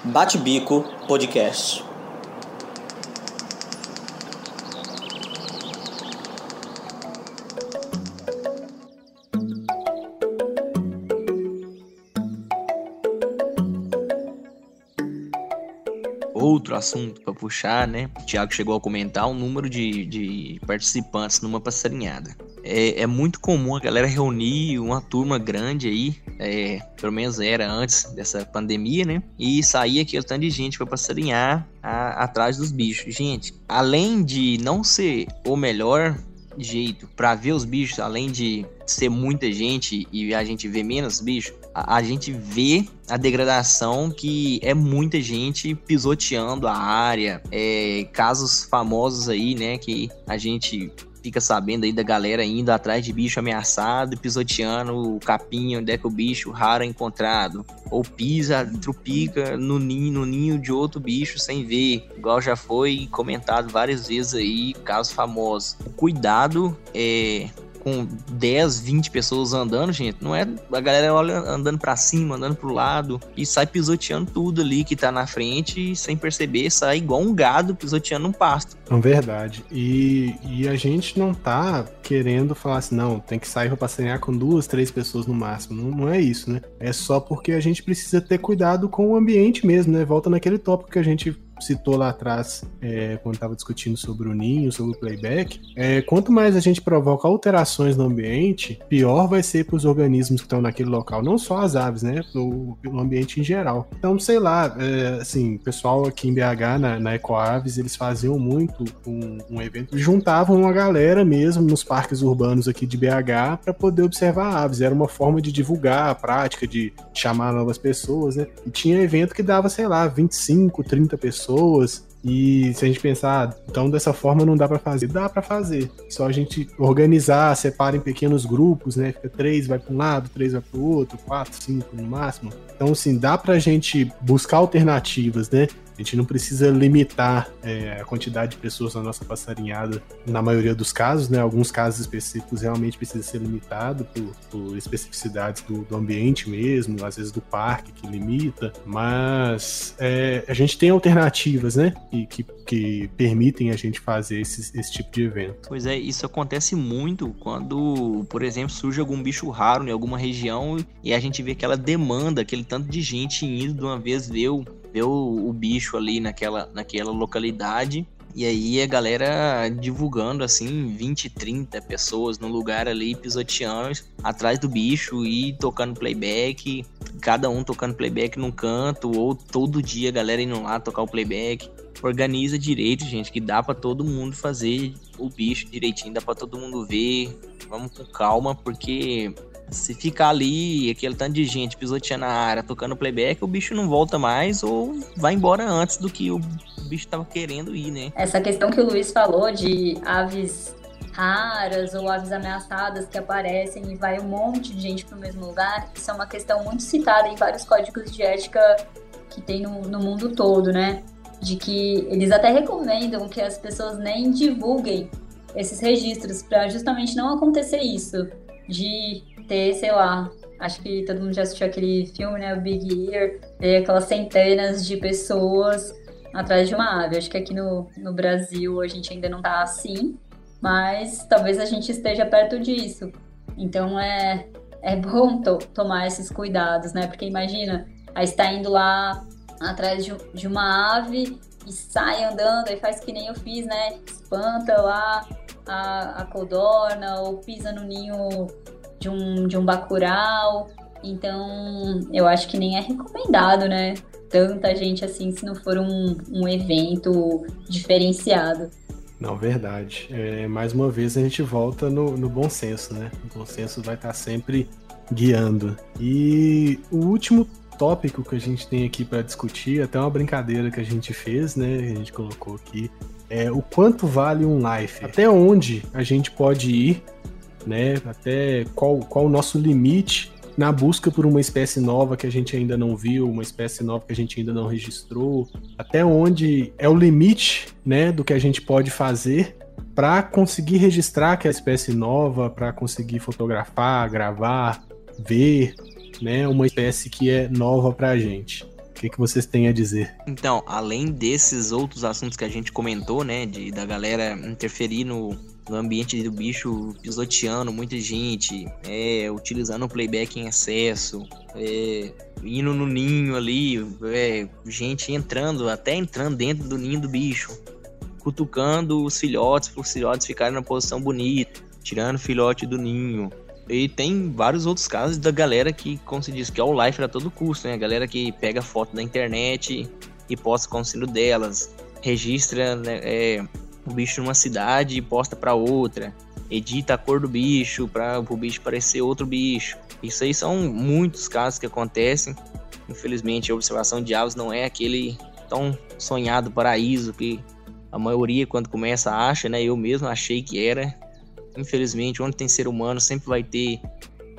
Bate Bico Podcast. Assunto para puxar, né? O Thiago chegou a comentar o número de, de participantes numa passarinhada. É, é, muito comum a galera reunir uma turma grande aí, é, pelo menos era antes dessa pandemia, né? E sair aquele tanto de gente para passarinhar a, atrás dos bichos. Gente, além de não ser o melhor jeito para ver os bichos, além de ser muita gente e a gente ver menos bichos, a, a, gente vê a degradação que é muita gente pisoteando a área, é, casos famosos aí, né, que a gente fica sabendo aí da galera indo atrás de bicho ameaçado, pisoteando o capim onde é que o bicho raro é encontrado. Ou pisa, trupica no ninho, no ninho de outro bicho sem ver. Igual já foi comentado várias vezes aí, casos famosos. Cuidado é com 10, 20 pessoas andando, gente, não é a galera olha andando para cima, andando pro lado e sai pisoteando tudo ali que tá na frente e sem perceber sai igual um gado pisoteando um pasto. É verdade. E, e a gente não tá querendo falar assim, não, tem que sair pra passear com duas, três pessoas no máximo. Não, não é isso, né? É só porque a gente precisa ter cuidado com o ambiente mesmo, né? Volta naquele tópico que a gente citou lá atrás, é, quando estava discutindo sobre o ninho, sobre o playback, é, quanto mais a gente provoca alterações no ambiente, pior vai ser para os organismos que estão naquele local, não só as aves, né, no, no ambiente em geral. Então, sei lá, é, assim, pessoal aqui em BH, na, na Ecoaves, eles faziam muito um, um evento, juntavam uma galera mesmo nos parques urbanos aqui de BH para poder observar aves. Era uma forma de divulgar a prática, de chamar novas pessoas, né? E tinha evento que dava, sei lá, 25, 30 pessoas pessoas. E se a gente pensar, ah, então dessa forma não dá para fazer, dá para fazer. Só a gente organizar, separa em pequenos grupos, né? Fica três vai para um lado, três vai para o outro, quatro, cinco no máximo. Então, assim, dá para a gente buscar alternativas, né? A gente não precisa limitar é, a quantidade de pessoas na nossa passarinhada, na maioria dos casos, né? Alguns casos específicos realmente precisa ser limitado por, por especificidades do, do, ambiente mesmo, às vezes do parque que limita, mas é, a gente tem alternativas, né? Que, que, que permitem a gente fazer esse, esse tipo de evento. Pois é, isso acontece muito quando, por exemplo, surge algum bicho raro em alguma região e a gente vê aquela demanda, aquele tanto de gente indo de uma vez ver o ver o, o bicho ali naquela, naquela localidade. E aí a galera divulgando assim, 20, 30 pessoas no lugar ali, pisoteando atrás do bicho e tocando playback, cada um tocando playback num canto, ou todo dia a galera indo lá tocar o playback. organiza direito, gente, que dá para todo mundo fazer o bicho direitinho, dá para todo mundo ver. Vamos com calma, porque se ficar ali, aquele tanto de gente pisoteando a área, tocando playback, o bicho não volta mais ou vai embora antes do que o bicho tava querendo ir, né? Essa questão que o Luiz falou de aves raras ou aves ameaçadas que aparecem e vai um monte de gente para o mesmo lugar, isso é uma questão muito citada em vários códigos de ética que tem no, no mundo todo, né? De que eles até recomendam que as pessoas nem divulguem esses registros para justamente não acontecer isso, de ter, sei lá, acho que todo mundo já assistiu aquele filme, né, o Big Ear, ter aquelas centenas de pessoas atrás de uma ave. Acho que aqui no, no Brasil a gente ainda não tá assim, mas talvez a gente esteja perto disso. Então é, é bom to tomar esses cuidados, né? Porque imagina, aí está indo lá atrás de, de uma ave e sai andando e faz que nem eu fiz, né? Espanta lá a, a codorna ou pisa no ninho de um, de um bacural. Então, eu acho que nem é recomendado, né? Tanta gente assim, se não for um, um evento diferenciado. Não, verdade. É, mais uma vez a gente volta no, no bom senso, né? O bom senso vai estar sempre guiando. E o último tópico que a gente tem aqui para discutir, até uma brincadeira que a gente fez, né? A gente colocou aqui, é o quanto vale um life. Até onde a gente pode ir né? Até qual, qual o nosso limite na busca por uma espécie nova que a gente ainda não viu, uma espécie nova que a gente ainda não registrou, até onde é o limite, né, do que a gente pode fazer para conseguir registrar aquela espécie nova, para conseguir fotografar, gravar, ver, né, uma espécie que é nova para a gente. Que, que vocês têm a dizer? Então, além desses outros assuntos que a gente comentou, né, de da galera interferir no, no ambiente do bicho pisoteando muita gente, é, utilizando o playback em excesso, é, indo no ninho ali, é, gente entrando, até entrando dentro do ninho do bicho, cutucando os filhotes para os filhotes ficarem na posição bonita, tirando o filhote do ninho. E tem vários outros casos da galera que, como se diz, que é o life a todo custo, né? A galera que pega foto da internet e posta o sino delas, registra né, é, o bicho numa cidade e posta para outra, edita a cor do bicho para o bicho parecer outro bicho. Isso aí são muitos casos que acontecem. Infelizmente, a observação de aves não é aquele tão sonhado paraíso que a maioria, quando começa, acha, né? Eu mesmo achei que era. Infelizmente, onde tem ser humano sempre vai ter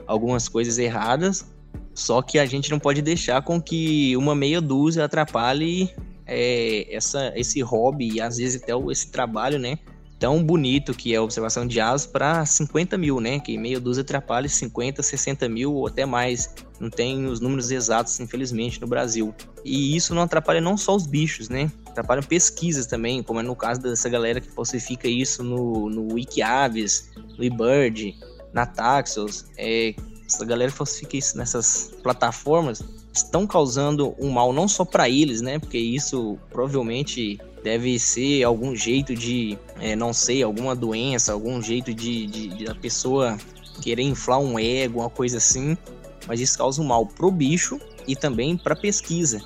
algumas coisas erradas. Só que a gente não pode deixar com que uma meia dúzia atrapalhe é, essa, esse hobby e às vezes até esse trabalho, né? Tão bonito que é a observação de aves para 50 mil, né? Que meia dúzia atrapalha 50, 60 mil ou até mais. Não tem os números exatos, infelizmente, no Brasil. E isso não atrapalha não só os bichos, né? Atrapalham pesquisas também, como é no caso dessa galera que falsifica isso no, no Wikiaves, no eBird, na Taxos. É, essa galera falsifica isso nessas plataformas estão causando um mal não só para eles, né? Porque isso provavelmente deve ser algum jeito de, é, não sei, alguma doença, algum jeito de, de, de, a pessoa querer inflar um ego, uma coisa assim. Mas isso causa um mal pro bicho e também para pesquisa.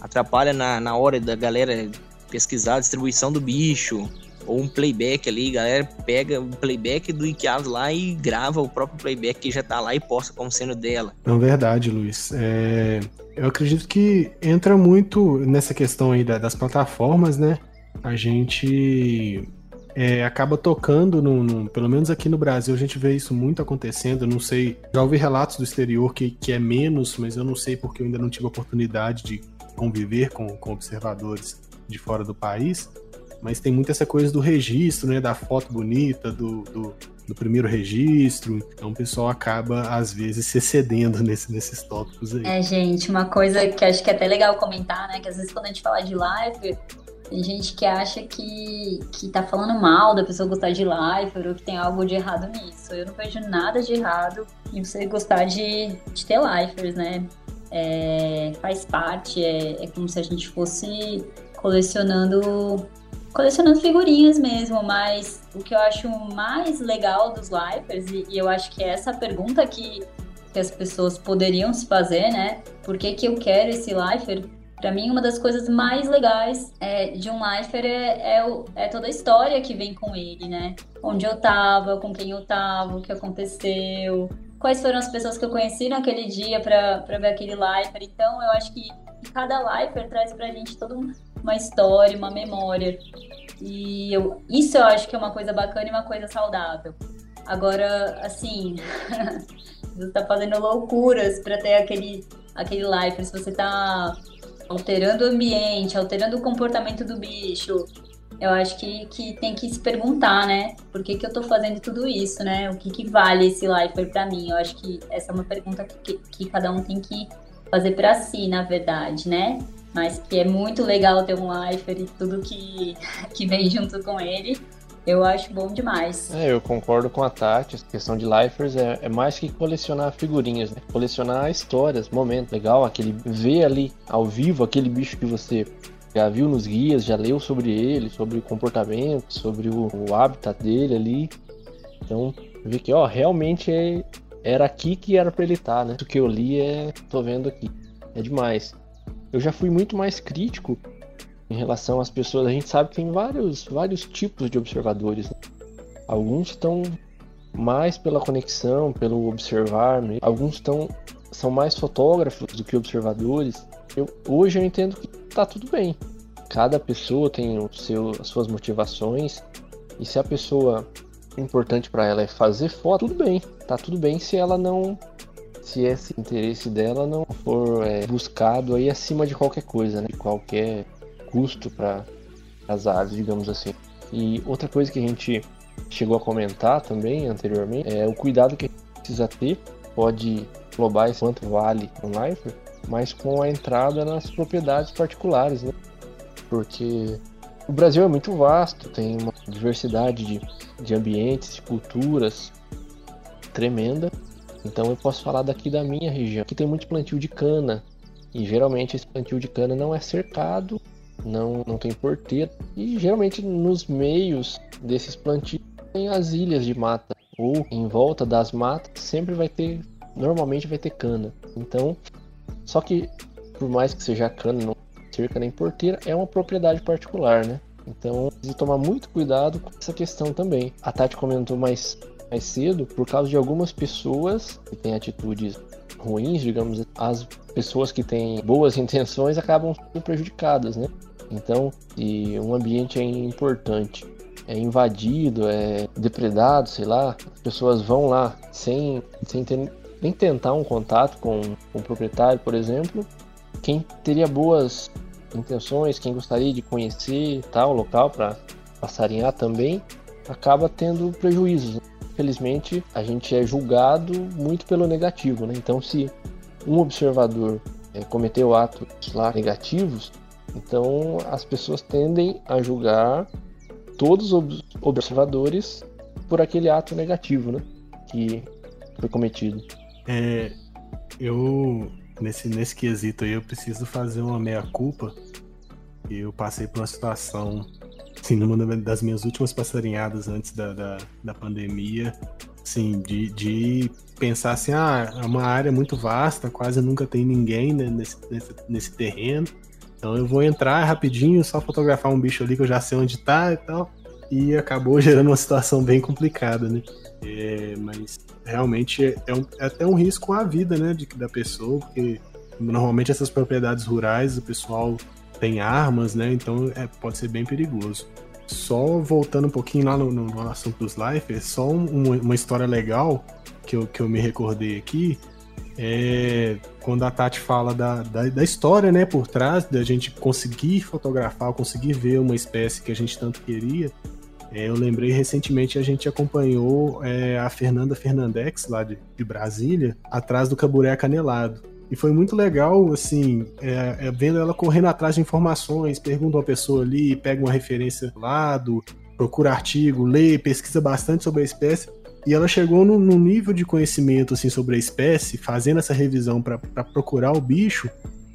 Atrapalha na, na hora da galera pesquisar a distribuição do bicho, ou um playback ali, galera pega o playback do Iquiavos lá e grava o próprio playback que já tá lá e posta como sendo dela. Não, verdade, Luiz. É, eu acredito que entra muito nessa questão aí das plataformas, né? A gente é, acaba tocando, no, pelo menos aqui no Brasil, a gente vê isso muito acontecendo. Eu não sei, já ouvi relatos do exterior que, que é menos, mas eu não sei porque eu ainda não tive a oportunidade de conviver com, com observadores de fora do país mas tem muito essa coisa do registro, né? Da foto bonita, do, do, do primeiro registro. Então o pessoal acaba, às vezes, se excedendo nesse, nesses tópicos aí. É, gente, uma coisa que acho que é até legal comentar, né? Que às vezes quando a gente fala de live, tem gente que acha que, que tá falando mal da pessoa gostar de live ou que tem algo de errado nisso. Eu não vejo nada de errado em você gostar de, de ter lifers, né? É, faz parte, é, é como se a gente fosse colecionando colecionando figurinhas mesmo, mas o que eu acho mais legal dos Lifers, e, e eu acho que é essa pergunta que, que as pessoas poderiam se fazer, né? Por que, que eu quero esse Lifer? Para mim, uma das coisas mais legais é, de um lifer é, é, é, toda a história que vem com ele, né? Onde eu tava, com quem eu tava, o que aconteceu, quais foram as pessoas que eu conheci naquele dia para ver aquele lifer. Então, eu acho que cada lifer traz pra gente toda uma história, uma memória. E eu, isso eu acho que é uma coisa bacana e uma coisa saudável. Agora, assim, você tá fazendo loucuras para ter aquele, aquele lifer, se você tá alterando o ambiente, alterando o comportamento do bicho, eu acho que, que tem que se perguntar, né? Por que, que eu tô fazendo tudo isso, né? O que, que vale esse lifer para mim? Eu acho que essa é uma pergunta que, que cada um tem que fazer para si, na verdade, né? Mas que é muito legal ter um lifer e tudo que, que vem junto com ele. Eu acho bom demais. É, eu concordo com a Tati. A questão de lifers é, é, mais que colecionar figurinhas, né? Colecionar histórias, momentos. Legal, aquele ver ali ao vivo aquele bicho que você já viu nos guias, já leu sobre ele, sobre o comportamento, sobre o, o habitat dele ali. Então, ver que, ó, realmente é, era aqui que era pra ele estar, tá, né? O que eu li é. tô vendo aqui. É demais. Eu já fui muito mais crítico em relação às pessoas. A gente sabe que tem vários, vários tipos de observadores. Né? Alguns estão mais pela conexão, pelo observar, né? alguns estão são mais fotógrafos do que observadores. Eu, hoje eu entendo que tá tudo bem. Cada pessoa tem o seu, as suas motivações e se a pessoa importante para ela é fazer foto, tudo bem. Tá tudo bem se ela não se esse interesse dela não for é, buscado aí acima de qualquer coisa, né? De qualquer custo para as aves, digamos assim. E outra coisa que a gente chegou a comentar também anteriormente é o cuidado que a gente precisa ter, pode englobar quanto vale um lifer, mas com a entrada nas propriedades particulares, né? Porque o Brasil é muito vasto, tem uma diversidade de, de ambientes, de culturas tremenda. Então eu posso falar daqui da minha região, que tem muito plantio de cana. E geralmente esse plantio de cana não é cercado não, não tem porteira. E geralmente nos meios desses plantios tem as ilhas de mata. Ou em volta das matas sempre vai ter, normalmente vai ter cana. Então, só que por mais que seja cana, não cerca nem porteira, é uma propriedade particular, né? Então, precisa tomar muito cuidado com essa questão também. A Tati comentou mais, mais cedo, por causa de algumas pessoas que têm atitudes ruins, digamos, as pessoas que têm boas intenções acabam sendo prejudicadas, né? Então, se um ambiente é importante, é invadido, é depredado, sei lá, as pessoas vão lá sem, sem ter, nem tentar um contato com, com o proprietário, por exemplo, quem teria boas intenções, quem gostaria de conhecer tal local para passarinhar também, acaba tendo prejuízos. Infelizmente, a gente é julgado muito pelo negativo, né? Então, se um observador é, cometeu atos lá negativos, então as pessoas tendem a julgar todos os observadores por aquele ato negativo, né? Que foi cometido. É, eu nesse nesse quesito aí eu preciso fazer uma meia culpa. Eu passei por uma situação, assim, numa das minhas últimas passarinhadas antes da, da, da pandemia, assim, de, de pensar assim, ah, é uma área muito vasta, quase nunca tem ninguém né, nesse, nesse, nesse terreno. Então eu vou entrar rapidinho, só fotografar um bicho ali que eu já sei onde tá e tal. E acabou gerando uma situação bem complicada, né? É, mas realmente é, um, é, até um risco à vida, né, de, da pessoa, porque normalmente essas propriedades rurais o pessoal tem armas, né? Então é, pode ser bem perigoso. Só voltando um pouquinho lá no, no, no assunto dos life, só um, uma história legal que eu, que eu me recordei aqui é quando a Tati fala da, da, da, história, né, por trás da gente conseguir fotografar, conseguir ver uma espécie que a gente tanto queria. É, eu lembrei recentemente a gente acompanhou é, a Fernanda Fernandex, lá de, de, Brasília, atrás do Caburé Canelado. E foi muito legal, assim, é, é, vendo ela correndo atrás de informações, pergunta uma pessoa ali, pega uma referência do lado, procura artigo, lê, pesquisa bastante sobre a espécie. E ela chegou num, nível de conhecimento assim sobre a espécie, fazendo essa revisão para procurar o bicho,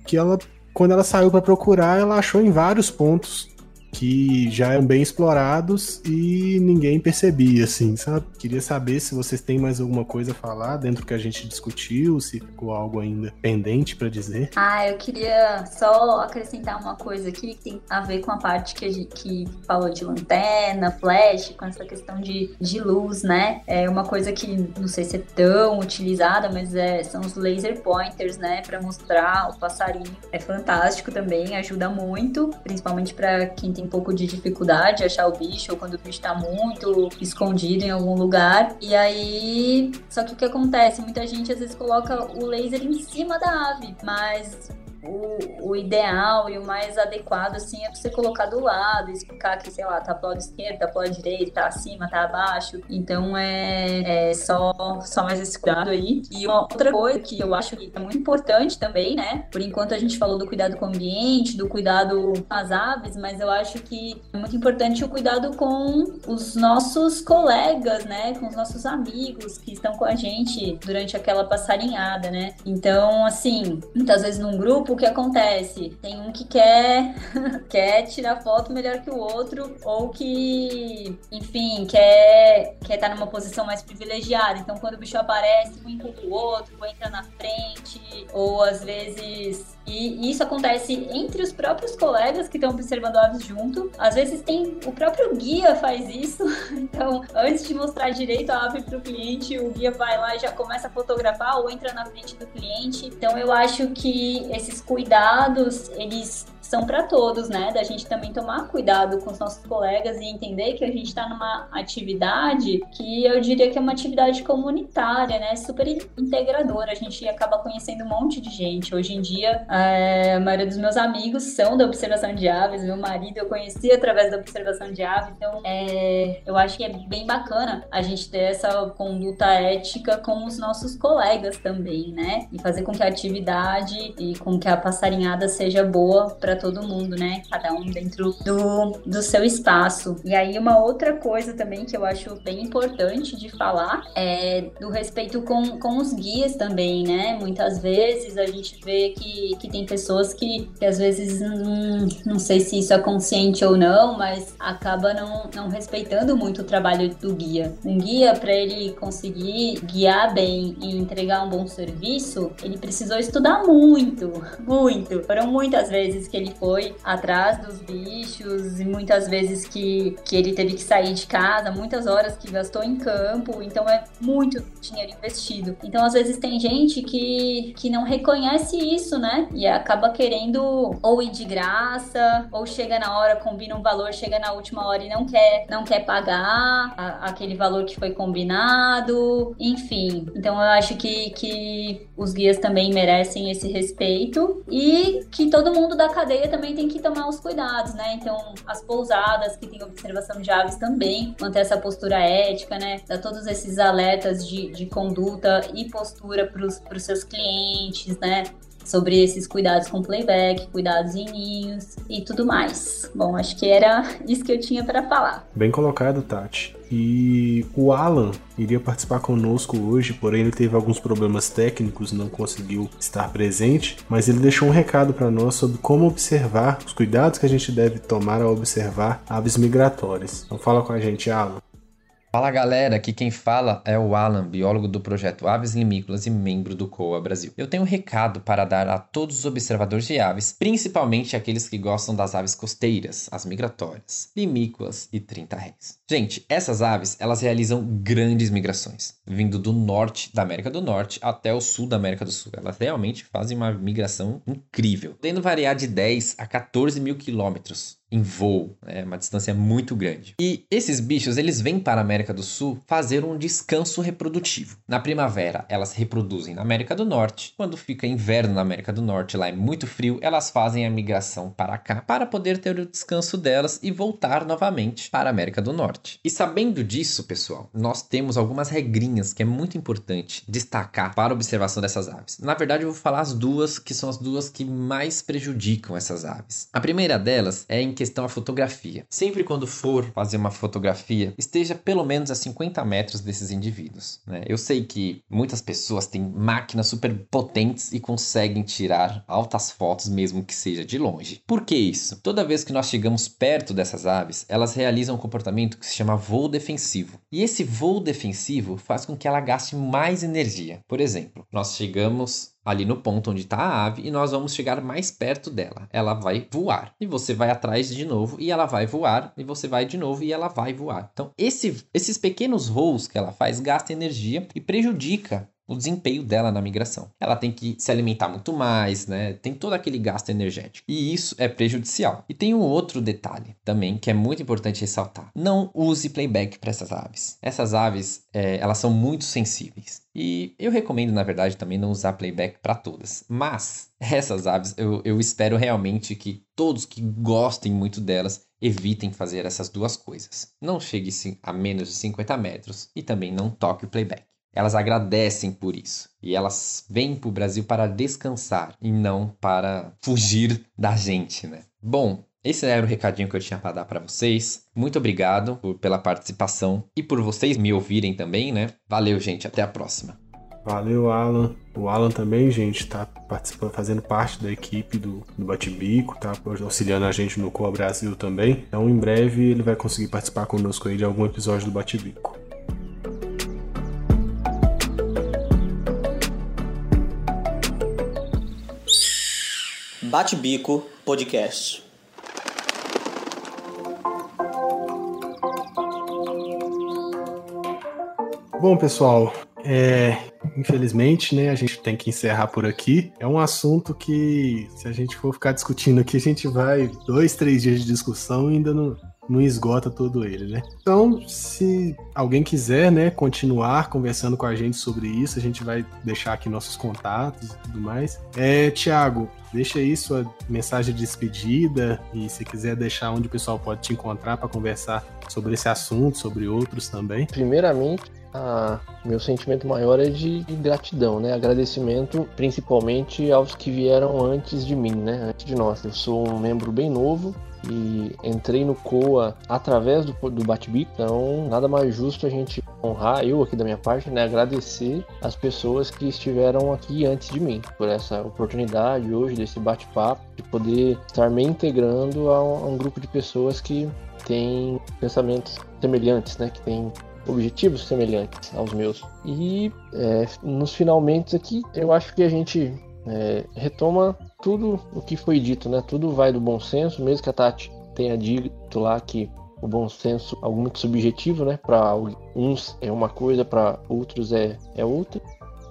que ela, quando ela saiu para procurar, ela achou em vários pontos que já eram bem explorados e ninguém percebia, assim, sabe? Queria saber se vocês têm mais alguma coisa a falar dentro que a gente discutiu, se ficou algo ainda pendente para dizer. Ah, eu queria só acrescentar uma coisa aqui que tem a ver com a parte que a gente que falou de lanterna, flash, com essa questão de, de luz, né? É uma coisa que não sei se é tão utilizada, mas é, são os laser pointers, né? Para mostrar o passarinho. É fantástico também, ajuda muito, principalmente para quem tem um pouco de dificuldade de achar o bicho ou quando o bicho tá muito escondido em algum lugar. E aí, só que o que acontece? Muita gente às vezes coloca o laser em cima da ave, mas o, o, ideal e o mais adequado, assim, é você colocar do lado, explicar que, sei lá, tá pro lado esquerdo, tá pro lado direito, tá acima, tá abaixo. Então é, é só, só mais esse cuidado aí. E uma outra coisa que eu acho que é muito importante também, né? Por enquanto a gente falou do cuidado com o ambiente, do cuidado com as aves, mas eu acho que é muito importante o cuidado com os nossos colegas, né? Com os nossos amigos que estão com a gente durante aquela passarinhada, né? Então, assim, muitas vezes num grupo o que acontece? Tem um que quer, quer tirar foto melhor que o outro, ou que, enfim, quer, quer estar numa posição mais privilegiada. Então, quando o bicho aparece, um empurra o outro, ou entra na frente, ou às vezes e isso acontece entre os próprios colegas que estão observando aves junto. Às vezes tem o próprio guia faz isso. Então, antes de mostrar direito a ave para o cliente, o guia vai lá e já começa a fotografar ou entra na frente do cliente. Então, eu acho que esses cuidados, eles são para todos, né? Da gente também tomar cuidado com os nossos colegas e entender que a gente está numa atividade que eu diria que é uma atividade comunitária, né? Super integradora. A gente acaba conhecendo um monte de gente. Hoje em dia, é, a maioria dos meus amigos são da observação de aves. Meu marido eu conheci através da observação de aves. Então, é, eu acho que é bem bacana a gente ter essa conduta ética com os nossos colegas também, né? E fazer com que a atividade e com que a passarinhada seja boa para todo mundo, né? Cada um dentro do, do seu espaço. E aí, uma outra coisa também que eu acho bem importante de falar é do respeito com, com os guias também, né? Muitas vezes a gente vê que, que tem pessoas que, que às vezes não, não sei se isso é consciente ou não, mas acaba não, não respeitando muito o trabalho do guia. Um guia, para ele conseguir guiar bem e entregar um bom serviço, ele precisou estudar muito, muito. Foram muitas vezes que ele ele foi atrás dos bichos e muitas vezes que, que ele teve que sair de casa, muitas horas que gastou em campo, então é muito dinheiro investido. Então, às vezes, tem gente que, que não reconhece isso, né? E acaba querendo ou ir de graça, ou chega na hora, combina um valor, chega na última hora e não quer, não quer pagar a, aquele valor que foi combinado, enfim. Então, eu acho que, que os guias também merecem esse respeito e que todo mundo da cadeia cadeia também tem que tomar os cuidados, né? Então, as pousadas que têm observação de aves também manter essa postura ética, né? Dar todos esses alertas de, de conduta e postura para os seus clientes, né? sobre esses cuidados com playback, cuidados em ninhos e tudo mais. Bom, acho que era isso que eu tinha para falar. Bem colocado, Tati. E o Alan iria participar conosco hoje, porém ele teve alguns problemas técnicos, não conseguiu estar presente, mas ele deixou um recado para nós sobre como observar os cuidados que a gente deve tomar ao observar aves migratórias. Então fala com a gente, Alan. Fala galera, aqui quem fala é o Alan, biólogo do projeto Aves Limícolas e membro do COA Brasil. Eu tenho um recado para dar a todos os observadores de aves, principalmente aqueles que gostam das aves costeiras, as migratórias, limícolas e 30 réis. Gente, essas aves, elas realizam grandes migrações, vindo do norte da América do Norte até o sul da América do Sul. Elas realmente fazem uma migração incrível, podendo variar de 10 a 14 mil quilômetros em voo, é uma distância muito grande. E esses bichos, eles vêm para a América do Sul fazer um descanso reprodutivo. Na primavera, elas reproduzem na América do Norte. Quando fica inverno na América do Norte, lá é muito frio, elas fazem a migração para cá para poder ter o descanso delas e voltar novamente para a América do Norte. E sabendo disso, pessoal, nós temos algumas regrinhas que é muito importante destacar para a observação dessas aves. Na verdade, eu vou falar as duas que são as duas que mais prejudicam essas aves. A primeira delas é em questão a fotografia. Sempre quando for fazer uma fotografia, esteja pelo menos a 50 metros desses indivíduos. Né? Eu sei que muitas pessoas têm máquinas super potentes e conseguem tirar altas fotos, mesmo que seja de longe. Por que isso? Toda vez que nós chegamos perto dessas aves, elas realizam um comportamento que se chama voo defensivo. E esse voo defensivo faz com que ela gaste mais energia. Por exemplo, nós chegamos ali no ponto onde está a ave e nós vamos chegar mais perto dela. Ela vai voar e você vai atrás de novo e ela vai voar e você vai de novo e ela vai voar. Então, esse, esses pequenos voos que ela faz gastam energia e prejudica o desempenho dela na migração. Ela tem que se alimentar muito mais, né? Tem todo aquele gasto energético. E isso é prejudicial. E tem um outro detalhe também que é muito importante ressaltar. Não use playback para essas aves. Essas aves, é, elas são muito sensíveis. E eu recomendo, na verdade, também não usar playback para todas. Mas essas aves, eu, eu espero realmente que todos que gostem muito delas evitem fazer essas duas coisas. Não chegue a menos de 50 metros e também não toque o playback. Elas agradecem por isso. E elas vêm para o Brasil para descansar e não para fugir da gente, né? Bom, esse era o recadinho que eu tinha para dar para vocês. Muito obrigado por, pela participação e por vocês me ouvirem também, né? Valeu, gente. Até a próxima. Valeu, Alan. O Alan também, gente, está participando, fazendo parte da equipe do, do Bate-Bico, tá auxiliando a gente no Coa Brasil também. Então, em breve, ele vai conseguir participar conosco aí de algum episódio do Bate-Bico. Bate Bico Podcast. Bom, pessoal, é, infelizmente, né, a gente tem que encerrar por aqui. É um assunto que, se a gente for ficar discutindo aqui, a gente vai dois, três dias de discussão e ainda não, não esgota todo ele, né? Então, se alguém quiser, né, continuar conversando com a gente sobre isso, a gente vai deixar aqui nossos contatos e tudo mais. É, Tiago, deixa aí sua mensagem de despedida e se quiser deixar onde o pessoal pode te encontrar para conversar sobre esse assunto, sobre outros também. Primeiramente, a, meu sentimento maior é de, de, gratidão, né? Agradecimento principalmente aos que vieram antes de mim, né? Antes de nós. Eu sou um membro bem novo e entrei no COA através do, do Batbico, então nada mais justo a gente honrar, eu aqui da minha parte, né, agradecer as pessoas que estiveram aqui antes de mim, por essa oportunidade hoje desse bate-papo, de poder estar me integrando a um, a um grupo de pessoas que têm pensamentos semelhantes, né, que têm objetivos semelhantes aos meus. E é, nos finalmente aqui, eu acho que a gente é, retoma tudo o que foi dito, né? Tudo vai do bom senso, mesmo que a Tati tenha dito lá que o bom senso é algo muito subjetivo, né? Para uns é uma coisa, para outros é, é outra,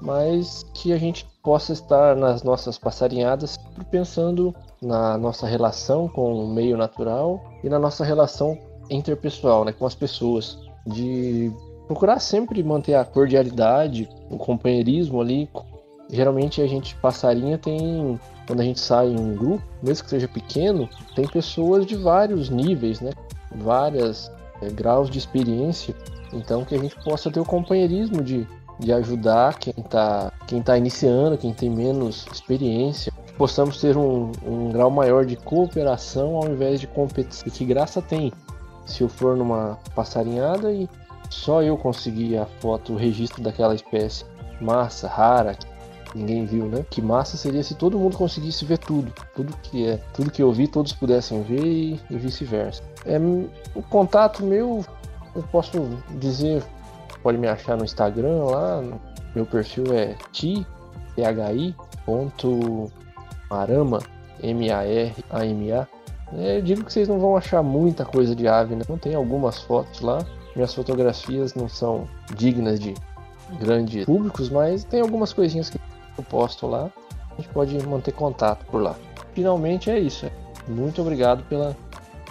mas que a gente possa estar nas nossas passarinhadas pensando na nossa relação com o meio natural e na nossa relação interpessoal, né? Com as pessoas, de procurar sempre manter a cordialidade, o companheirismo ali Geralmente a gente passarinha tem quando a gente sai em um grupo, mesmo que seja pequeno, tem pessoas de vários níveis, né? Várias é, graus de experiência. Então que a gente possa ter o companheirismo de, de ajudar quem está quem tá iniciando, quem tem menos experiência. Possamos ter um, um grau maior de cooperação ao invés de competição. E que graça tem se eu for numa passarinhada e só eu conseguir a foto, o registro daquela espécie massa, rara, ninguém viu, né? Que massa seria se todo mundo conseguisse ver tudo, tudo que é, tudo que eu vi, todos pudessem ver e, e vice-versa. É, o contato meu, eu posso dizer, pode me achar no Instagram lá, meu perfil é ti, ponto marama, M-A-R-A-M-A. É, eu digo que vocês não vão achar muita coisa de ave, né? Não tem algumas fotos lá. Minhas fotografias não são dignas de grandes públicos, mas tem algumas coisinhas que eu posto lá. A gente pode manter contato por lá. Finalmente é isso. Muito obrigado pela,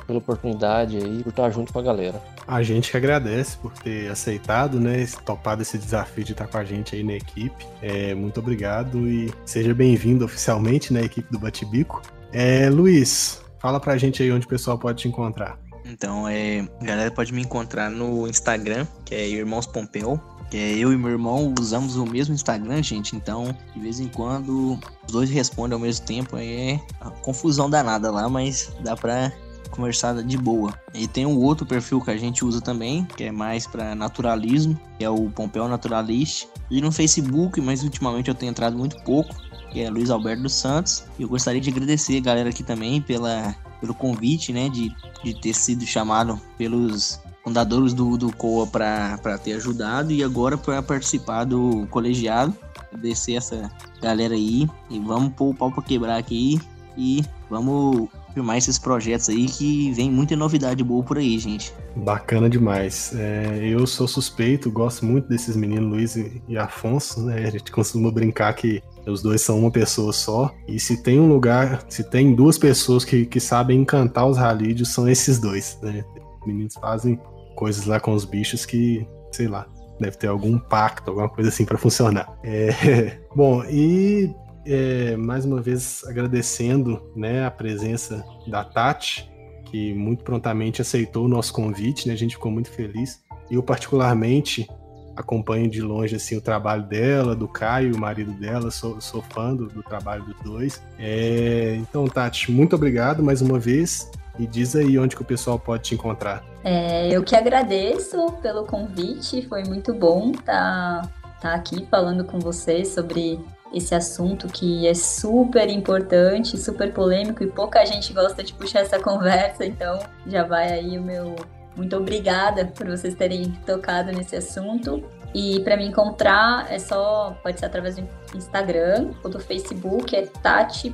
pela oportunidade aí, por estar junto com a galera. A gente que agradece por ter aceitado, né, topado esse desafio de estar com a gente aí na equipe. É, muito obrigado e seja bem-vindo oficialmente na equipe do Batibico. É, Luiz, fala pra gente aí onde o pessoal pode te encontrar. Então, é, a galera pode me encontrar no Instagram, que é Irmãos Pompeu, é, eu e meu irmão usamos o mesmo Instagram, gente, então de vez em quando os dois respondem ao mesmo tempo, é confusão danada lá, mas dá pra conversada de boa. E tem um outro perfil que a gente usa também, que é mais para naturalismo, que é o Pompeu Naturalist. E no Facebook, mas ultimamente eu tenho entrado muito pouco, que é Luiz Alberto dos Santos. Eu gostaria de agradecer a galera aqui também pela, pelo convite, né, de, de ter sido chamado pelos fundadores do, do COA para ter ajudado e agora para participar do colegiado. Agradecer essa galera aí e vamos pôr o pau para quebrar aqui e vamos filmar esses projetos aí que vem muita novidade boa por aí, gente. Bacana demais. É, eu sou suspeito, gosto muito desses meninos Luiz e Afonso, né? A gente costuma brincar que os dois são uma pessoa só. E se tem um lugar, se tem duas pessoas que, que sabem encantar os ralídeos, são esses dois, né? Os meninos fazem coisas lá com os bichos que, sei lá, deve ter algum pacto, alguma coisa assim para funcionar. É, bom, e é, mais uma vez agradecendo né, a presença da Tati, que muito prontamente aceitou o nosso convite, né? A gente ficou muito feliz. Eu, particularmente, acompanho de longe assim, o trabalho dela, do Caio, o marido dela, sou, sou fã do, do trabalho dos dois. É, então, Tati, muito obrigado mais uma vez. E diz aí onde que o pessoal pode te encontrar. É, eu que agradeço pelo convite, foi muito bom estar tá, tá aqui falando com vocês sobre esse assunto que é super importante, super polêmico e pouca gente gosta de puxar essa conversa, então já vai aí o meu muito obrigada por vocês terem tocado nesse assunto. E para me encontrar é só, pode ser através do Instagram ou do Facebook, é Tati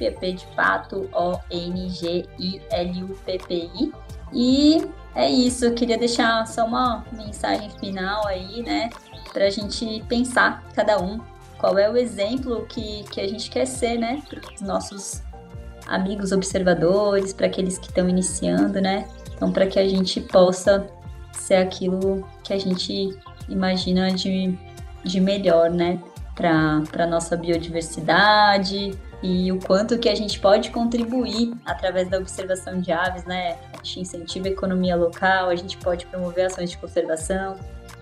é P de pato, O-N-G-I-L-U-P-P-I. E é isso, eu queria deixar só uma mensagem final aí, né, pra gente pensar, cada um, qual é o exemplo que, que a gente quer ser, né, para os nossos amigos observadores, para aqueles que estão iniciando, né? Então, para que a gente possa ser aquilo que a gente imagina de, de melhor, né? Para a nossa biodiversidade e o quanto que a gente pode contribuir através da observação de aves, né? A gente incentiva a economia local, a gente pode promover ações de conservação,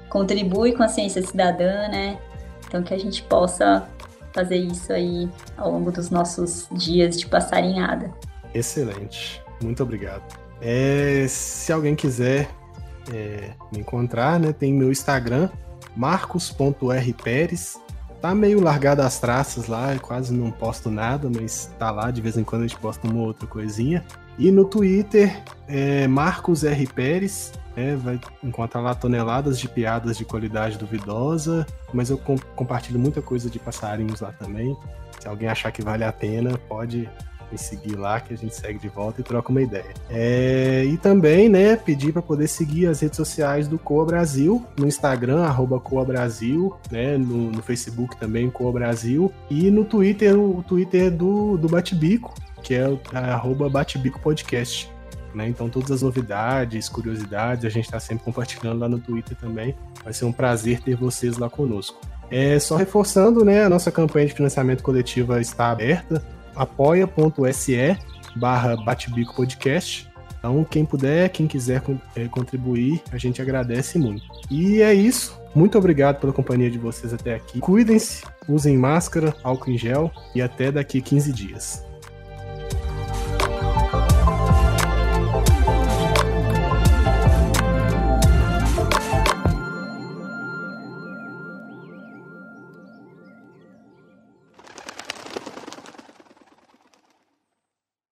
contribui com a ciência cidadã, né? Então que a gente possa fazer isso aí ao longo dos nossos dias de passarinhada. Excelente, muito obrigado. É, se alguém quiser é, me encontrar, né, tem meu Instagram, marcos.rperes. Tá meio largado as traças lá, quase não posto nada, mas tá lá, de vez em quando a gente posta uma outra coisinha. E no Twitter, é Marcos R. Pérez, é, vai encontrar lá toneladas de piadas de qualidade duvidosa, mas eu compartilho muita coisa de passarinhos lá também. Se alguém achar que vale a pena, pode me seguir lá que a gente segue de volta e troca uma ideia. É, e também, né, pedir para poder seguir as redes sociais do Coa Brasil, no Instagram, arroba Coa Brasil, né, no, no Facebook também, Coa Brasil, e no Twitter, o Twitter do, do Bate-Bico, que é, é arroba Bate-Bico Podcast. Né? Então, todas as novidades, curiosidades, a gente está sempre compartilhando lá no Twitter também. Vai ser um prazer ter vocês lá conosco. É, só reforçando, né, a nossa campanha de financiamento coletiva está aberta apoia.se barra Podcast. Então, quem puder, quem quiser é, contribuir, a gente agradece muito. E é isso. Muito obrigado pela companhia de vocês até aqui. Cuidem-se, usem máscara, álcool em gel e até daqui 15 dias.